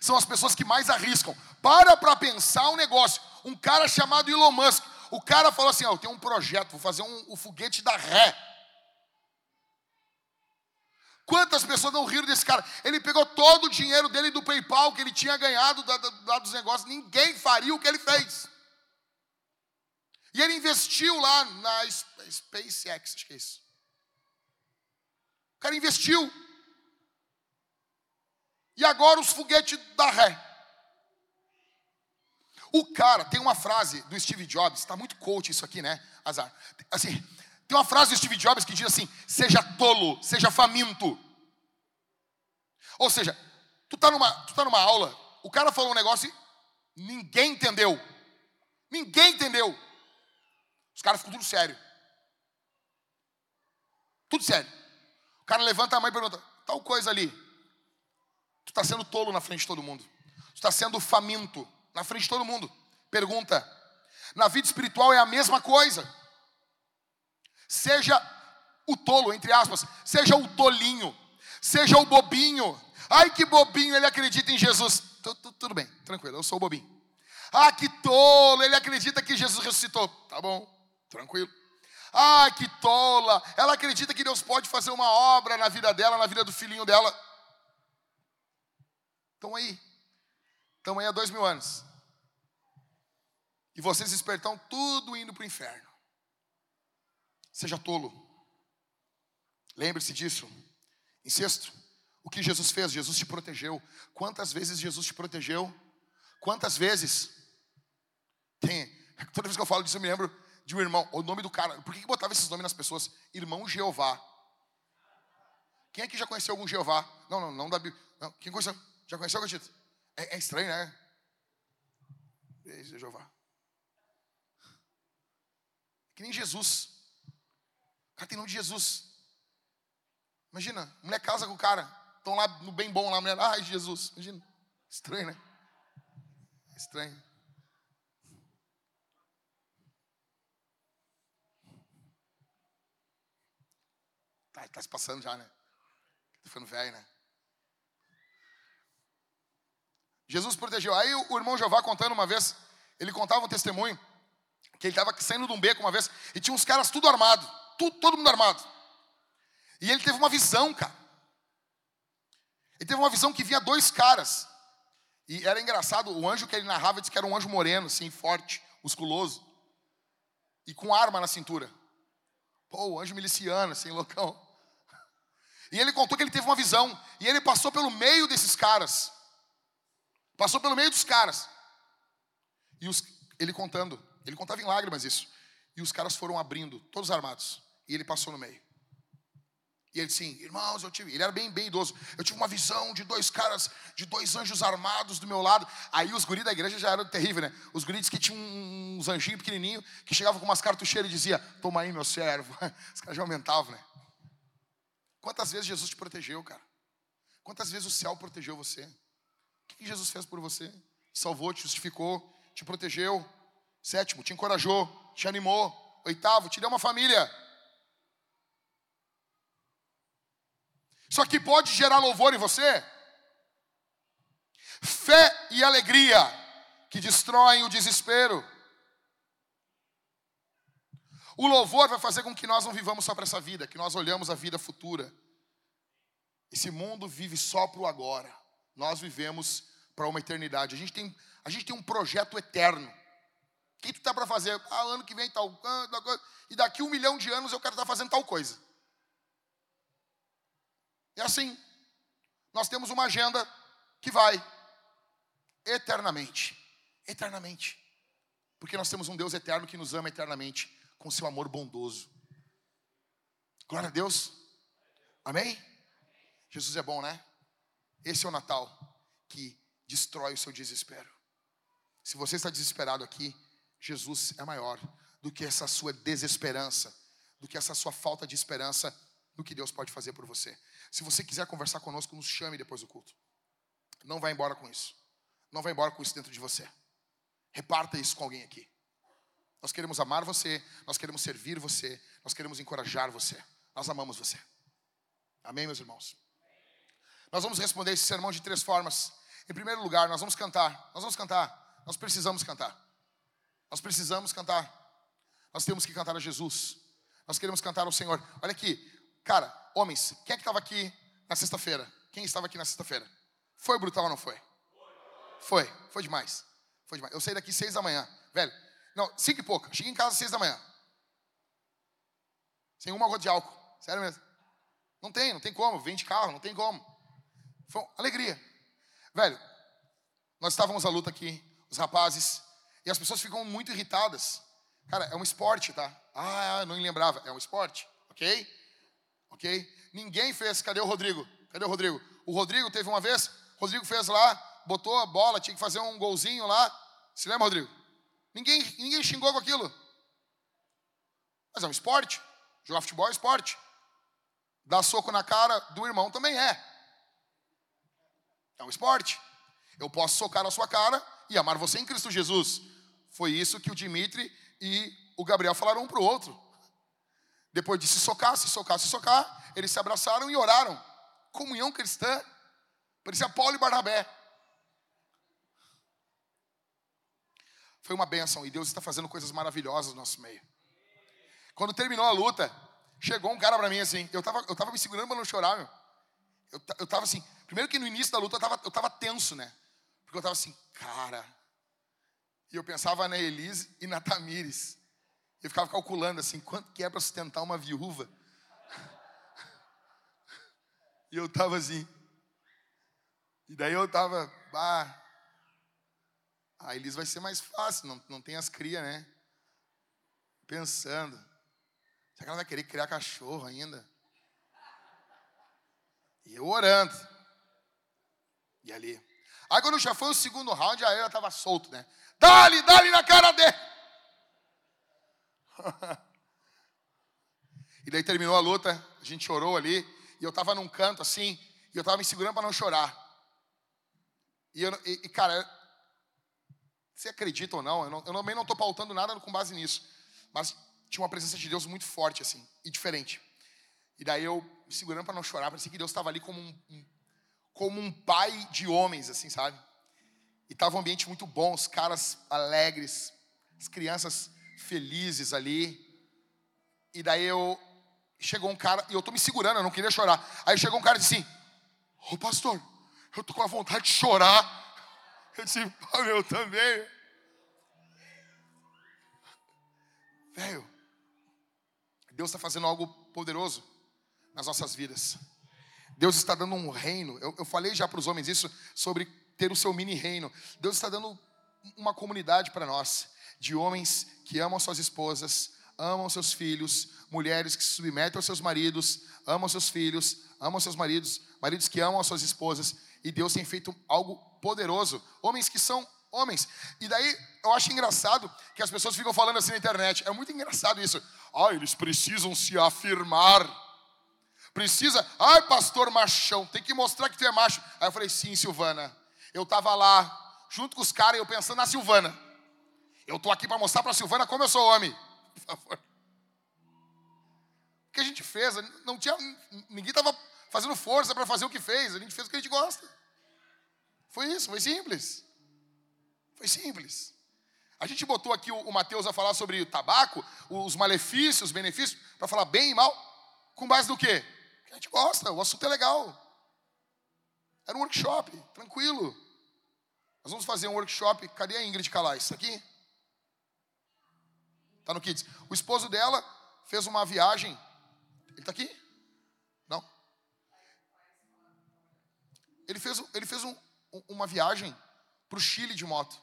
são as pessoas que mais arriscam. Para para pensar um negócio. Um cara chamado Elon Musk, o cara falou assim: oh, eu tenho um projeto, vou fazer um, o foguete da ré. Quantas pessoas não riram desse cara? Ele pegou todo o dinheiro dele do PayPal que ele tinha ganhado da, da dos negócios. Ninguém faria o que ele fez. E ele investiu lá na SpaceX, acho que é isso. O cara investiu. E agora os foguetes da ré. O cara, tem uma frase do Steve Jobs, está muito coach isso aqui, né, Azar? Assim, tem uma frase do Steve Jobs que diz assim: seja tolo, seja faminto. Ou seja, tu está numa, tu tá numa aula, o cara falou um negócio e ninguém entendeu. Ninguém entendeu. Os caras ficam tudo sério. Tudo sério. O cara levanta a mão e pergunta: tal coisa ali. Tu está sendo tolo na frente de todo mundo. Tu está sendo faminto na frente de todo mundo. Pergunta: na vida espiritual é a mesma coisa. Seja o tolo, entre aspas, seja o tolinho, seja o bobinho. Ai, que bobinho, ele acredita em Jesus. Tudo, bem, tranquilo, eu sou o bobinho. Ah, que tolo, ele acredita que Jesus ressuscitou. Tá bom, tranquilo. Ah, que tola, ela acredita que Deus pode fazer uma obra na vida dela, na vida do filhinho dela. Estão aí, estão aí há dois mil anos. E vocês espertão tudo indo para o inferno. Seja tolo. Lembre-se disso. Em sexto, o que Jesus fez? Jesus te protegeu. Quantas vezes Jesus te protegeu? Quantas vezes? Tem. Toda vez que eu falo disso, eu me lembro de um irmão. O nome do cara. Por que, que botava esses nomes nas pessoas? Irmão Jeová. Quem aqui já conheceu algum Jeová? Não, não, não da Bíblia. Não. Quem conheceu? Já conheceu, Gatito? É, é estranho, né? Beijo, Jeová. Que nem Jesus. O cara tem nome de Jesus. Imagina, mulher casa com o cara. Estão lá no bem bom lá, a mulher. Ai, Jesus. Imagina. Estranho, né? Estranho. Tá, tá se passando já, né? Tá ficando velho, né? Jesus protegeu. Aí o irmão Jeová contando uma vez, ele contava um testemunho, que ele estava saindo de um beco uma vez, e tinha uns caras tudo armado, tudo, todo mundo armado. E ele teve uma visão, cara. Ele teve uma visão que vinha dois caras. E era engraçado, o anjo que ele narrava disse que era um anjo moreno, assim, forte, musculoso. E com arma na cintura. Pô, o anjo miliciano, assim, loucão. E ele contou que ele teve uma visão. E ele passou pelo meio desses caras. Passou pelo meio dos caras. E os, ele contando, ele contava em lágrimas isso. E os caras foram abrindo, todos armados. E ele passou no meio. E ele disse, irmãos, eu tive. Ele era bem, bem idoso. Eu tive uma visão de dois caras, de dois anjos armados do meu lado. Aí os guris da igreja já eram terríveis, né? Os guris que tinham uns anjinhos pequenininhos que chegavam com umas cartucheiras e dizia: Toma aí, meu servo. Os caras já aumentavam, né? Quantas vezes Jesus te protegeu, cara? Quantas vezes o céu protegeu você? O que Jesus fez por você? Salvou, te justificou, te protegeu. Sétimo, te encorajou, te animou. Oitavo, te deu uma família. Isso aqui pode gerar louvor em você? Fé e alegria que destroem o desespero. O louvor vai fazer com que nós não vivamos só para essa vida, que nós olhamos a vida futura. Esse mundo vive só para o agora. Nós vivemos para uma eternidade. A gente tem, a gente tem um projeto eterno. O que tu está para fazer? Ah, ano que vem tal, coisa. E daqui um milhão de anos eu quero estar tá fazendo tal coisa. É assim. Nós temos uma agenda que vai eternamente. Eternamente. Porque nós temos um Deus eterno que nos ama eternamente com seu amor bondoso. Glória a Deus. Amém? Jesus é bom, né? Esse é o Natal que destrói o seu desespero. Se você está desesperado aqui, Jesus é maior do que essa sua desesperança, do que essa sua falta de esperança no que Deus pode fazer por você. Se você quiser conversar conosco, nos chame depois do culto. Não vá embora com isso. Não vá embora com isso dentro de você. Reparta isso com alguém aqui. Nós queremos amar você, nós queremos servir você, nós queremos encorajar você. Nós amamos você. Amém, meus irmãos? Nós vamos responder esse sermão de três formas. Em primeiro lugar, nós vamos cantar. Nós vamos cantar. Nós precisamos cantar. Nós precisamos cantar. Nós temos que cantar a Jesus. Nós queremos cantar ao Senhor. Olha aqui, cara, homens, quem é que estava aqui na sexta-feira? Quem estava aqui na sexta-feira? Foi brutal ou não foi? Foi, foi demais. Foi demais. Eu saí daqui seis da manhã, velho. Não, cinco e pouco. Cheguei em casa seis da manhã. Sem uma gota de álcool. Sério mesmo. Não tem, não tem como. Vem de carro, não tem como. Foi alegria. Velho, nós estávamos à luta aqui, os rapazes, e as pessoas ficam muito irritadas. Cara, é um esporte, tá? Ah, não me lembrava. É um esporte, ok? Ok? Ninguém fez. Cadê o Rodrigo? Cadê o Rodrigo? O Rodrigo teve uma vez, Rodrigo fez lá, botou a bola, tinha que fazer um golzinho lá. Se lembra, Rodrigo? Ninguém, ninguém xingou com aquilo. Mas é um esporte. Jogar futebol é esporte. Dar soco na cara do irmão também é. É um esporte. Eu posso socar na sua cara e amar você em Cristo Jesus. Foi isso que o Dimitri e o Gabriel falaram um para o outro. Depois de se socar, se socar, se socar, eles se abraçaram e oraram. Comunhão cristã. Parecia Paulo e Barnabé. Foi uma bênção e Deus está fazendo coisas maravilhosas no nosso meio. Quando terminou a luta, chegou um cara para mim assim, eu tava, eu tava me segurando para não chorar, meu. Eu, eu tava assim, primeiro que no início da luta eu tava, eu tava tenso, né? Porque eu tava assim, cara, E eu pensava na Elise e na Tamires. Eu ficava calculando assim, quanto que é para sustentar uma viúva? E eu tava assim. E daí eu tava, bah, a Elise vai ser mais fácil, não, não tem as crias, né? Pensando. Será que ela vai querer criar cachorro ainda? E eu orando. E ali. Aí quando já foi o segundo round, aí ela estava solto, né? Dá-lhe, dá-lhe na cara dele. e daí terminou a luta, a gente chorou ali, e eu estava num canto assim, e eu estava me segurando para não chorar. E, eu, e, e, cara, você acredita ou não, eu, não, eu também não estou pautando nada com base nisso, mas tinha uma presença de Deus muito forte, assim, e diferente. E daí eu, me segurando para não chorar, parecia que Deus estava ali como um, como um pai de homens, assim, sabe? E estava um ambiente muito bom, os caras alegres, as crianças felizes ali. E daí eu, chegou um cara, e eu tô me segurando, eu não queria chorar. Aí chegou um cara e disse assim: Ô pastor, eu tô com a vontade de chorar. Eu disse, ah, eu também. Velho, Deus está fazendo algo poderoso nas nossas vidas. Deus está dando um reino. Eu, eu falei já para os homens isso sobre ter o seu mini reino. Deus está dando uma comunidade para nós de homens que amam suas esposas, amam seus filhos, mulheres que se submetem aos seus maridos, amam seus filhos, amam seus maridos, maridos que amam as suas esposas. E Deus tem feito algo poderoso. Homens que são homens. E daí eu acho engraçado que as pessoas ficam falando assim na internet. É muito engraçado isso. Ah, eles precisam se afirmar. Precisa, ai pastor machão, tem que mostrar que tu é macho. Aí eu falei, sim, Silvana. Eu estava lá, junto com os caras, eu pensando na Silvana. Eu estou aqui para mostrar para a Silvana como eu sou homem. Por favor. O que a gente fez? Não tinha, ninguém estava fazendo força para fazer o que fez. A gente fez o que a gente gosta. Foi isso, foi simples. Foi simples. A gente botou aqui o, o Mateus a falar sobre o tabaco, os malefícios, os benefícios, para falar bem e mal, com base no quê? A gente gosta, o assunto é legal. Era um workshop, tranquilo. Nós vamos fazer um workshop. Cadê a Ingrid Calais? Está aqui? Está no Kids. O esposo dela fez uma viagem. Ele está aqui? Não? Ele fez, ele fez um, uma viagem para o Chile de moto.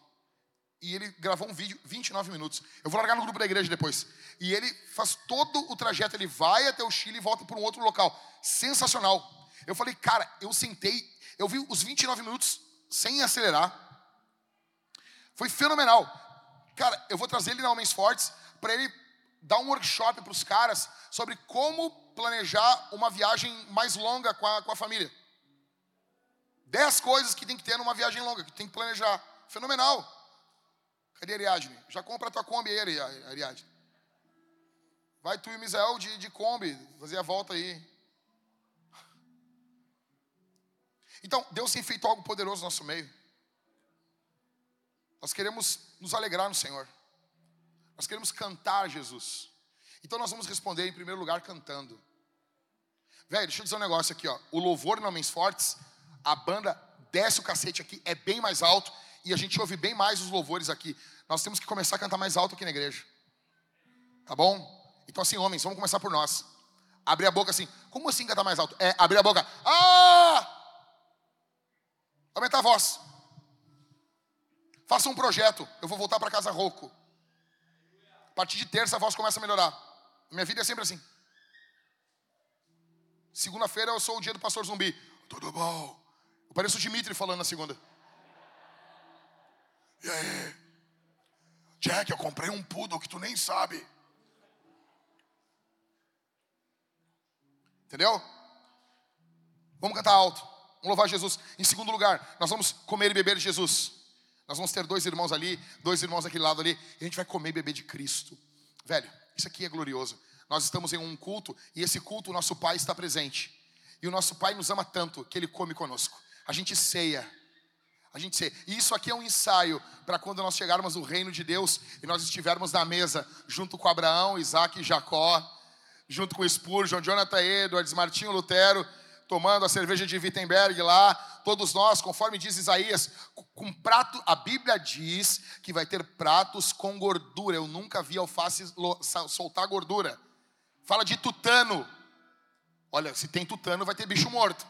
E ele gravou um vídeo, 29 minutos. Eu vou largar no grupo da igreja depois. E ele faz todo o trajeto, ele vai até o Chile e volta para um outro local. Sensacional. Eu falei, cara, eu sentei, eu vi os 29 minutos sem acelerar. Foi fenomenal. Cara, eu vou trazer ele na Homens Fortes para ele dar um workshop para os caras sobre como planejar uma viagem mais longa com a, com a família. Dez coisas que tem que ter numa viagem longa, que tem que planejar. Fenomenal. Cadê Ariadne? Já compra a tua Kombi aí, Ariadne. Vai tu e Misael de, de Kombi, fazer a volta aí. Então, Deus tem feito algo poderoso no nosso meio. Nós queremos nos alegrar no Senhor. Nós queremos cantar Jesus. Então nós vamos responder em primeiro lugar cantando. Velho, deixa eu dizer um negócio aqui, ó. O louvor no Homens Fortes a banda desce o cacete aqui, é bem mais alto e a gente ouve bem mais os louvores aqui. Nós temos que começar a cantar mais alto aqui na igreja. Tá bom? Então, assim, homens, vamos começar por nós. Abrir a boca assim. Como assim cantar mais alto? É abrir a boca. Ah! Aumentar a voz. Faça um projeto. Eu vou voltar para casa rouco. A partir de terça a voz começa a melhorar. Minha vida é sempre assim. Segunda-feira eu sou o dia do pastor zumbi. Tudo bom? Eu pareço o Dimitri falando na segunda. E aí? Jack, eu comprei um poodle que tu nem sabe. Entendeu? Vamos cantar alto. Vamos louvar Jesus. Em segundo lugar, nós vamos comer e beber de Jesus. Nós vamos ter dois irmãos ali, dois irmãos daquele lado ali, e a gente vai comer e beber de Cristo. Velho, isso aqui é glorioso. Nós estamos em um culto e esse culto o nosso Pai está presente. E o nosso Pai nos ama tanto que Ele come conosco a gente ceia. A gente. E isso aqui é um ensaio para quando nós chegarmos no reino de Deus e nós estivermos na mesa junto com Abraão, Isaac e Jacó, junto com Spurgeon, Jonathan Edwards, Martinho Lutero, tomando a cerveja de Wittenberg lá, todos nós, conforme diz Isaías, com prato, a Bíblia diz que vai ter pratos com gordura. Eu nunca vi alface soltar gordura. Fala de tutano. Olha, se tem tutano, vai ter bicho morto.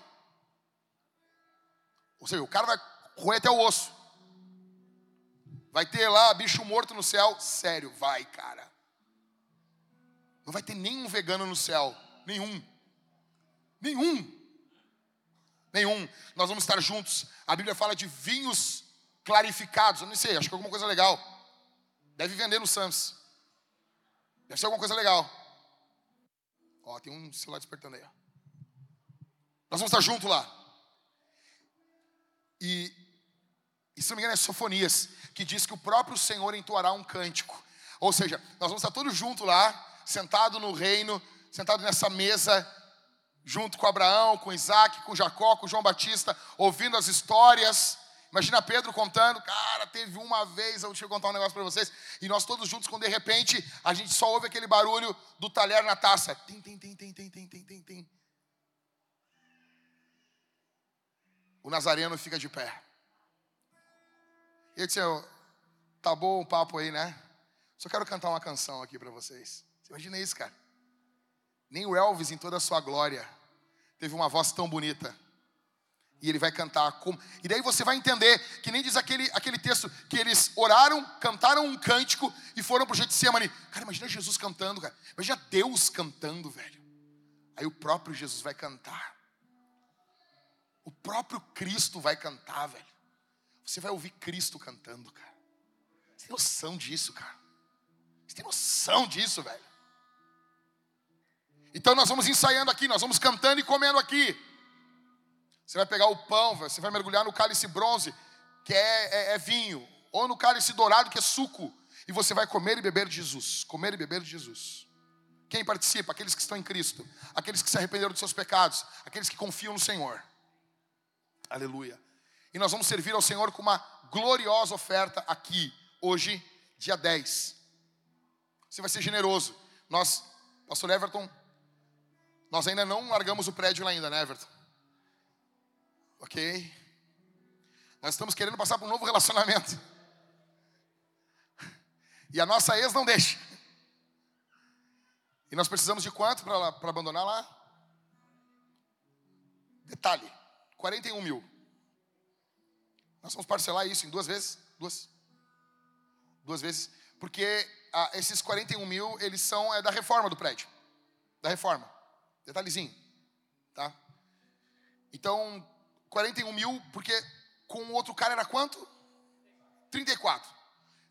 Ou seja, o cara vai roer até o osso. Vai ter lá bicho morto no céu? Sério, vai, cara. Não vai ter nenhum vegano no céu. Nenhum. Nenhum. Nenhum. Nós vamos estar juntos. A Bíblia fala de vinhos clarificados. Eu não sei, acho que é alguma coisa legal. Deve vender no Sams. Deve ser alguma coisa legal. Ó, tem um celular despertando aí. Ó. Nós vamos estar juntos lá. E, e se não me engano é Sofonias, que diz que o próprio Senhor entoará um cântico. Ou seja, nós vamos estar todos juntos lá, sentado no reino, sentado nessa mesa, junto com Abraão, com Isaac, com Jacó, com João Batista, ouvindo as histórias. Imagina Pedro contando, cara, teve uma vez, eu deixa eu contar um negócio para vocês, e nós todos juntos, quando de repente a gente só ouve aquele barulho do talher na taça. Tim, tim, tim, tim, tim, tim, tim, tim. O Nazareno fica de pé. E ele disse, tá bom o papo aí, né? Só quero cantar uma canção aqui para vocês. Você imagina isso, cara? Nem o Elvis, em toda a sua glória, teve uma voz tão bonita. E ele vai cantar como. E daí você vai entender que nem diz aquele, aquele texto que eles oraram, cantaram um cântico e foram para o Getsemane. Cara, imagina Jesus cantando, cara. Imagina Deus cantando, velho. Aí o próprio Jesus vai cantar. O próprio Cristo vai cantar, velho. Você vai ouvir Cristo cantando, cara. Você tem noção disso, cara? Você tem noção disso, velho? Então nós vamos ensaiando aqui, nós vamos cantando e comendo aqui. Você vai pegar o pão, você vai mergulhar no cálice bronze, que é, é, é vinho, ou no cálice dourado, que é suco, e você vai comer e beber de Jesus. Comer e beber de Jesus. Quem participa? Aqueles que estão em Cristo, aqueles que se arrependeram dos seus pecados, aqueles que confiam no Senhor. Aleluia. E nós vamos servir ao Senhor com uma gloriosa oferta aqui, hoje, dia 10. Você vai ser generoso. Nós, pastor Everton, nós ainda não largamos o prédio lá ainda, né, Everton? Ok? Nós estamos querendo passar por um novo relacionamento. E a nossa ex não deixa. E nós precisamos de quanto para abandonar lá? Detalhe: 41 mil. Nós vamos parcelar isso em duas vezes? Duas. Duas vezes. Porque ah, esses 41 mil, eles são é, da reforma do prédio. Da reforma. Detalhezinho. Tá? Então, 41 mil, porque com o outro cara era quanto? 34.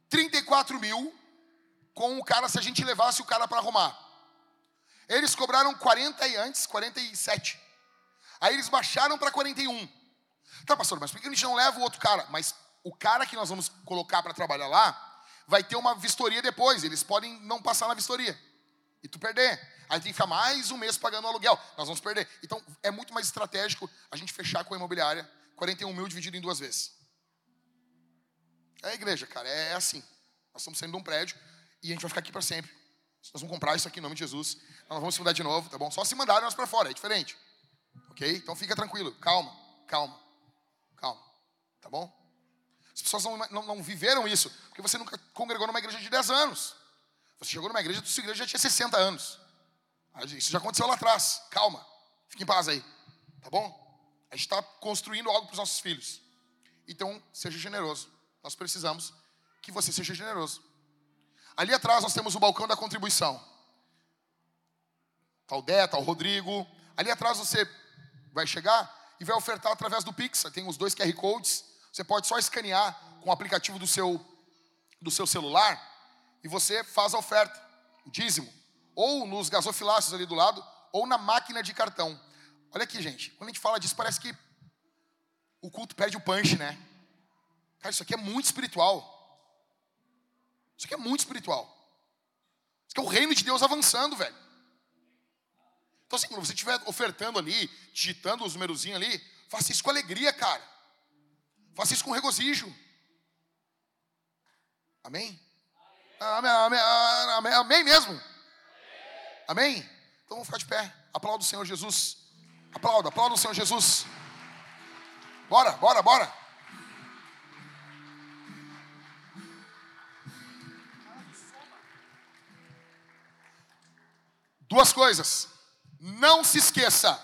34 mil com o cara se a gente levasse o cara para arrumar. Eles cobraram 40 e antes, 47. Aí eles baixaram para 41. Tá, pastor, mas por que a gente não leva o outro cara? Mas o cara que nós vamos colocar para trabalhar lá vai ter uma vistoria depois. Eles podem não passar na vistoria e tu perder. Aí tem que ficar mais um mês pagando o aluguel. Nós vamos perder. Então é muito mais estratégico a gente fechar com a imobiliária 41 mil dividido em duas vezes. É a igreja, cara, é assim. Nós estamos saindo de um prédio e a gente vai ficar aqui para sempre. Nós vamos comprar isso aqui em nome de Jesus. Nós não vamos se mudar de novo, tá bom? Só se mandarem nós para fora, é diferente. Ok? Então fica tranquilo, calma, calma, calma. Tá bom? As pessoas não, não, não viveram isso, porque você nunca congregou numa igreja de 10 anos. Você chegou numa igreja, sua igreja já tinha 60 anos. Isso já aconteceu lá atrás. Calma. Fique em paz aí. Tá bom? A gente está construindo algo para os nossos filhos. Então, seja generoso. Nós precisamos que você seja generoso. Ali atrás nós temos o balcão da contribuição. O Dé, o Rodrigo. Ali atrás você vai chegar e vai ofertar através do Pix. Tem os dois QR Codes. Você pode só escanear com o aplicativo do seu, do seu celular e você faz a oferta, o dízimo, ou nos gasofilácios ali do lado, ou na máquina de cartão. Olha aqui, gente, quando a gente fala disso, parece que o culto perde o punch, né? Cara, isso aqui é muito espiritual. Isso aqui é muito espiritual. Isso aqui é o reino de Deus avançando, velho. Então, assim, quando você estiver ofertando ali, digitando os numerozinhos ali, faça isso com alegria, cara. Faça isso com regozijo. Amém? Amém, amém, amém, amém mesmo? Amém? Então vamos ficar de pé. Aplauda o Senhor Jesus. Aplauda, aplauda o Senhor Jesus. Bora, bora, bora. Duas coisas. Não se esqueça.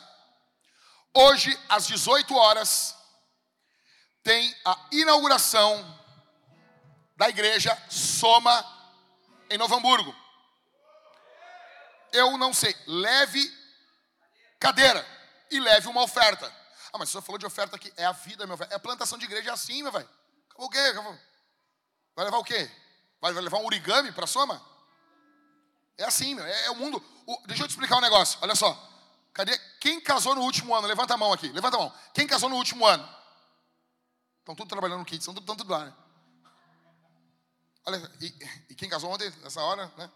Hoje, às 18 horas, tem a inauguração da igreja Soma em Novo Hamburgo. Eu não sei, leve cadeira e leve uma oferta. Ah, mas você falou de oferta aqui, é a vida, meu velho. É plantação de igreja, assim, meu velho. O quê? Vai levar o quê? Vai levar um origami para Soma? É assim, meu. É, é o mundo. O, deixa eu te explicar um negócio. Olha só. Cadê? Quem casou no último ano? Levanta a mão aqui. Levanta a mão. Quem casou no último ano? Estão tudo trabalhando no kit, estão tudo, tudo lá, né? Olha, e, e, quem casou ontem, nessa hora, né?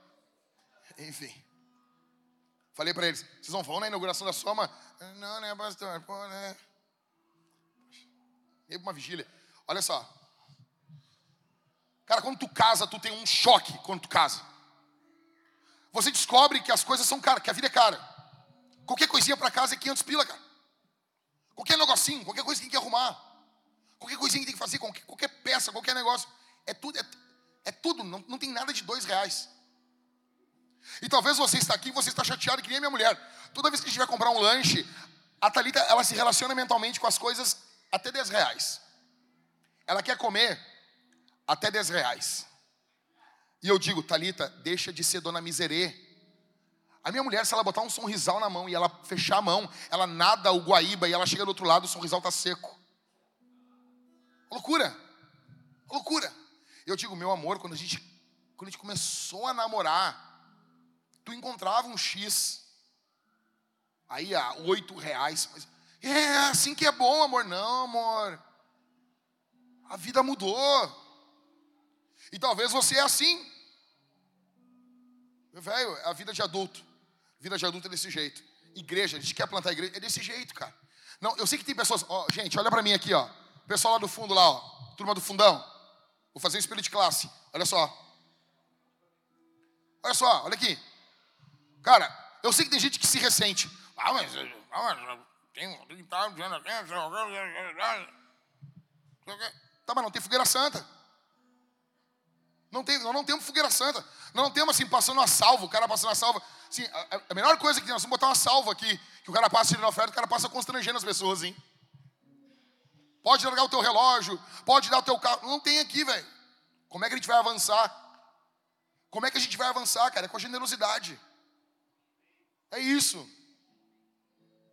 Enfim. Falei para eles, vocês não vão na inauguração da Soma? Não, né, pastor? Pô, né? E uma vigília. Olha só. Cara, quando tu casa, tu tem um choque quando tu casa. Você descobre que as coisas são caras, que a vida é cara. Qualquer coisinha para casa é 500 pila, cara. Qualquer negocinho, qualquer coisa que tem que arrumar. Qualquer coisinha que tem que fazer, qualquer, qualquer peça, qualquer negócio. É tudo, é, é tudo, não, não tem nada de dois reais. E talvez você está aqui e você está chateado que nem a minha mulher. Toda vez que a gente vai comprar um lanche, a Thalita, ela se relaciona mentalmente com as coisas até 10 reais. Ela quer comer até 10 reais. E eu digo, Talita, deixa de ser dona miserê. A minha mulher, se ela botar um sorrisal na mão e ela fechar a mão, ela nada o guaíba e ela chega do outro lado, o sorrisal está seco. Loucura. Loucura. Eu digo, meu amor, quando a gente, quando a gente começou a namorar, tu encontrava um X, aí a oito reais. Mas, é assim que é bom, amor. Não, amor. A vida mudou. E talvez você é assim. Velho, é a vida de adulto. A vida de adulto é desse jeito. Igreja, a gente quer plantar igreja, é desse jeito, cara. Não, eu sei que tem pessoas, ó, gente, olha para mim aqui, ó. Pessoal lá do fundo lá, ó. Turma do fundão. Vou fazer um espelho de classe. Olha só. Olha só, olha aqui. Cara, eu sei que tem gente que se ressente. Ah, mas, ah, mas tem Tá, mas não tem fogueira santa. Não, tem, nós não temos fogueira santa. Nós não temos assim, passando uma salva, o cara passando uma salva. Assim, a, a melhor coisa que nós vamos botar uma salva aqui, que o cara passa tirando oferta, o cara passa constrangendo as pessoas, hein? Pode largar o teu relógio, pode dar o teu carro. Não tem aqui, velho. Como é que a gente vai avançar? Como é que a gente vai avançar, cara? É com a generosidade. É isso.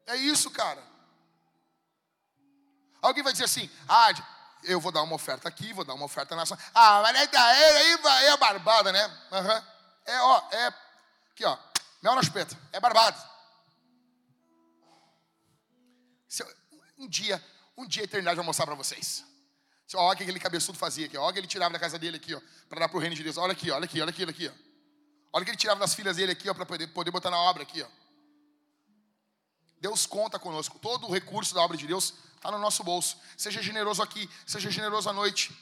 É isso, cara. Alguém vai dizer assim: ah, eu vou dar uma oferta aqui, vou dar uma oferta na Ah, mas aí, aí, aí é barbada, né? Uhum. É, ó, é. Aqui, ó. Mel na espeta. É barbado. Um dia, um dia a eternidade vai mostrar para vocês. Olha o que aquele cabeçudo fazia aqui. Olha o que ele tirava da casa dele aqui, ó. Para dar para o reino de Deus. Olha aqui, olha aqui, olha aqui, olha aqui, ó. Olha o que ele tirava das filhas dele aqui, ó, para poder, poder botar na obra aqui, ó. Deus conta conosco. Todo o recurso da obra de Deus está no nosso bolso. Seja generoso aqui, seja generoso à noite.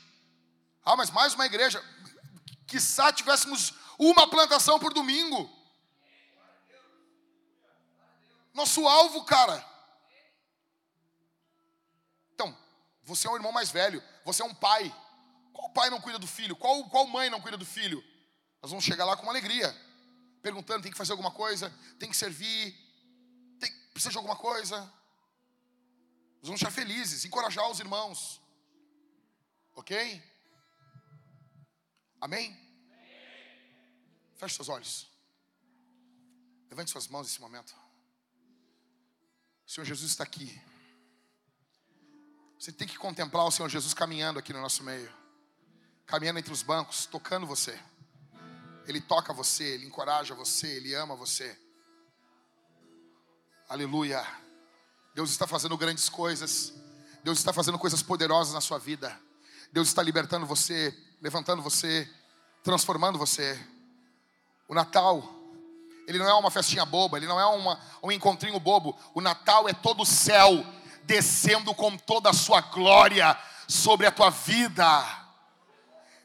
Ah, mas mais uma igreja. Quissá tivéssemos uma plantação por domingo. Nosso alvo, cara. Então, você é um irmão mais velho, você é um pai. Qual pai não cuida do filho? Qual, qual mãe não cuida do filho? Nós vamos chegar lá com alegria, perguntando: tem que fazer alguma coisa? Tem que servir? Tem, precisa de alguma coisa? Nós vamos estar felizes, encorajar os irmãos. Ok? Amém? Feche seus olhos. Levante suas mãos nesse momento. O Senhor Jesus está aqui. Você tem que contemplar o Senhor Jesus caminhando aqui no nosso meio, caminhando entre os bancos, tocando você. Ele toca você, Ele encoraja você, Ele ama você. Aleluia. Deus está fazendo grandes coisas. Deus está fazendo coisas poderosas na sua vida. Deus está libertando você, levantando você, transformando você. O Natal, ele não é uma festinha boba, ele não é uma, um encontrinho bobo. O Natal é todo o céu descendo com toda a sua glória sobre a tua vida.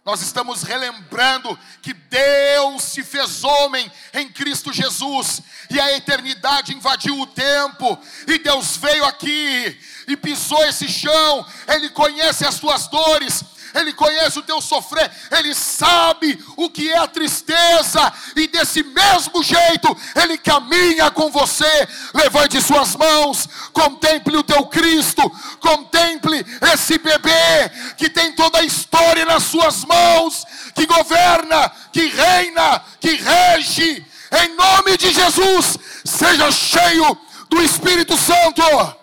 Nós estamos relembrando que Deus se fez homem em Cristo Jesus e a eternidade invadiu o tempo e Deus veio aqui e pisou esse chão. Ele conhece as tuas dores, ele conhece o teu sofrer, Ele sabe o que é a tristeza, e desse mesmo jeito Ele caminha com você. Levante suas mãos, contemple o teu Cristo, contemple esse bebê que tem toda a história nas suas mãos, que governa, que reina, que rege. Em nome de Jesus, seja cheio do Espírito Santo.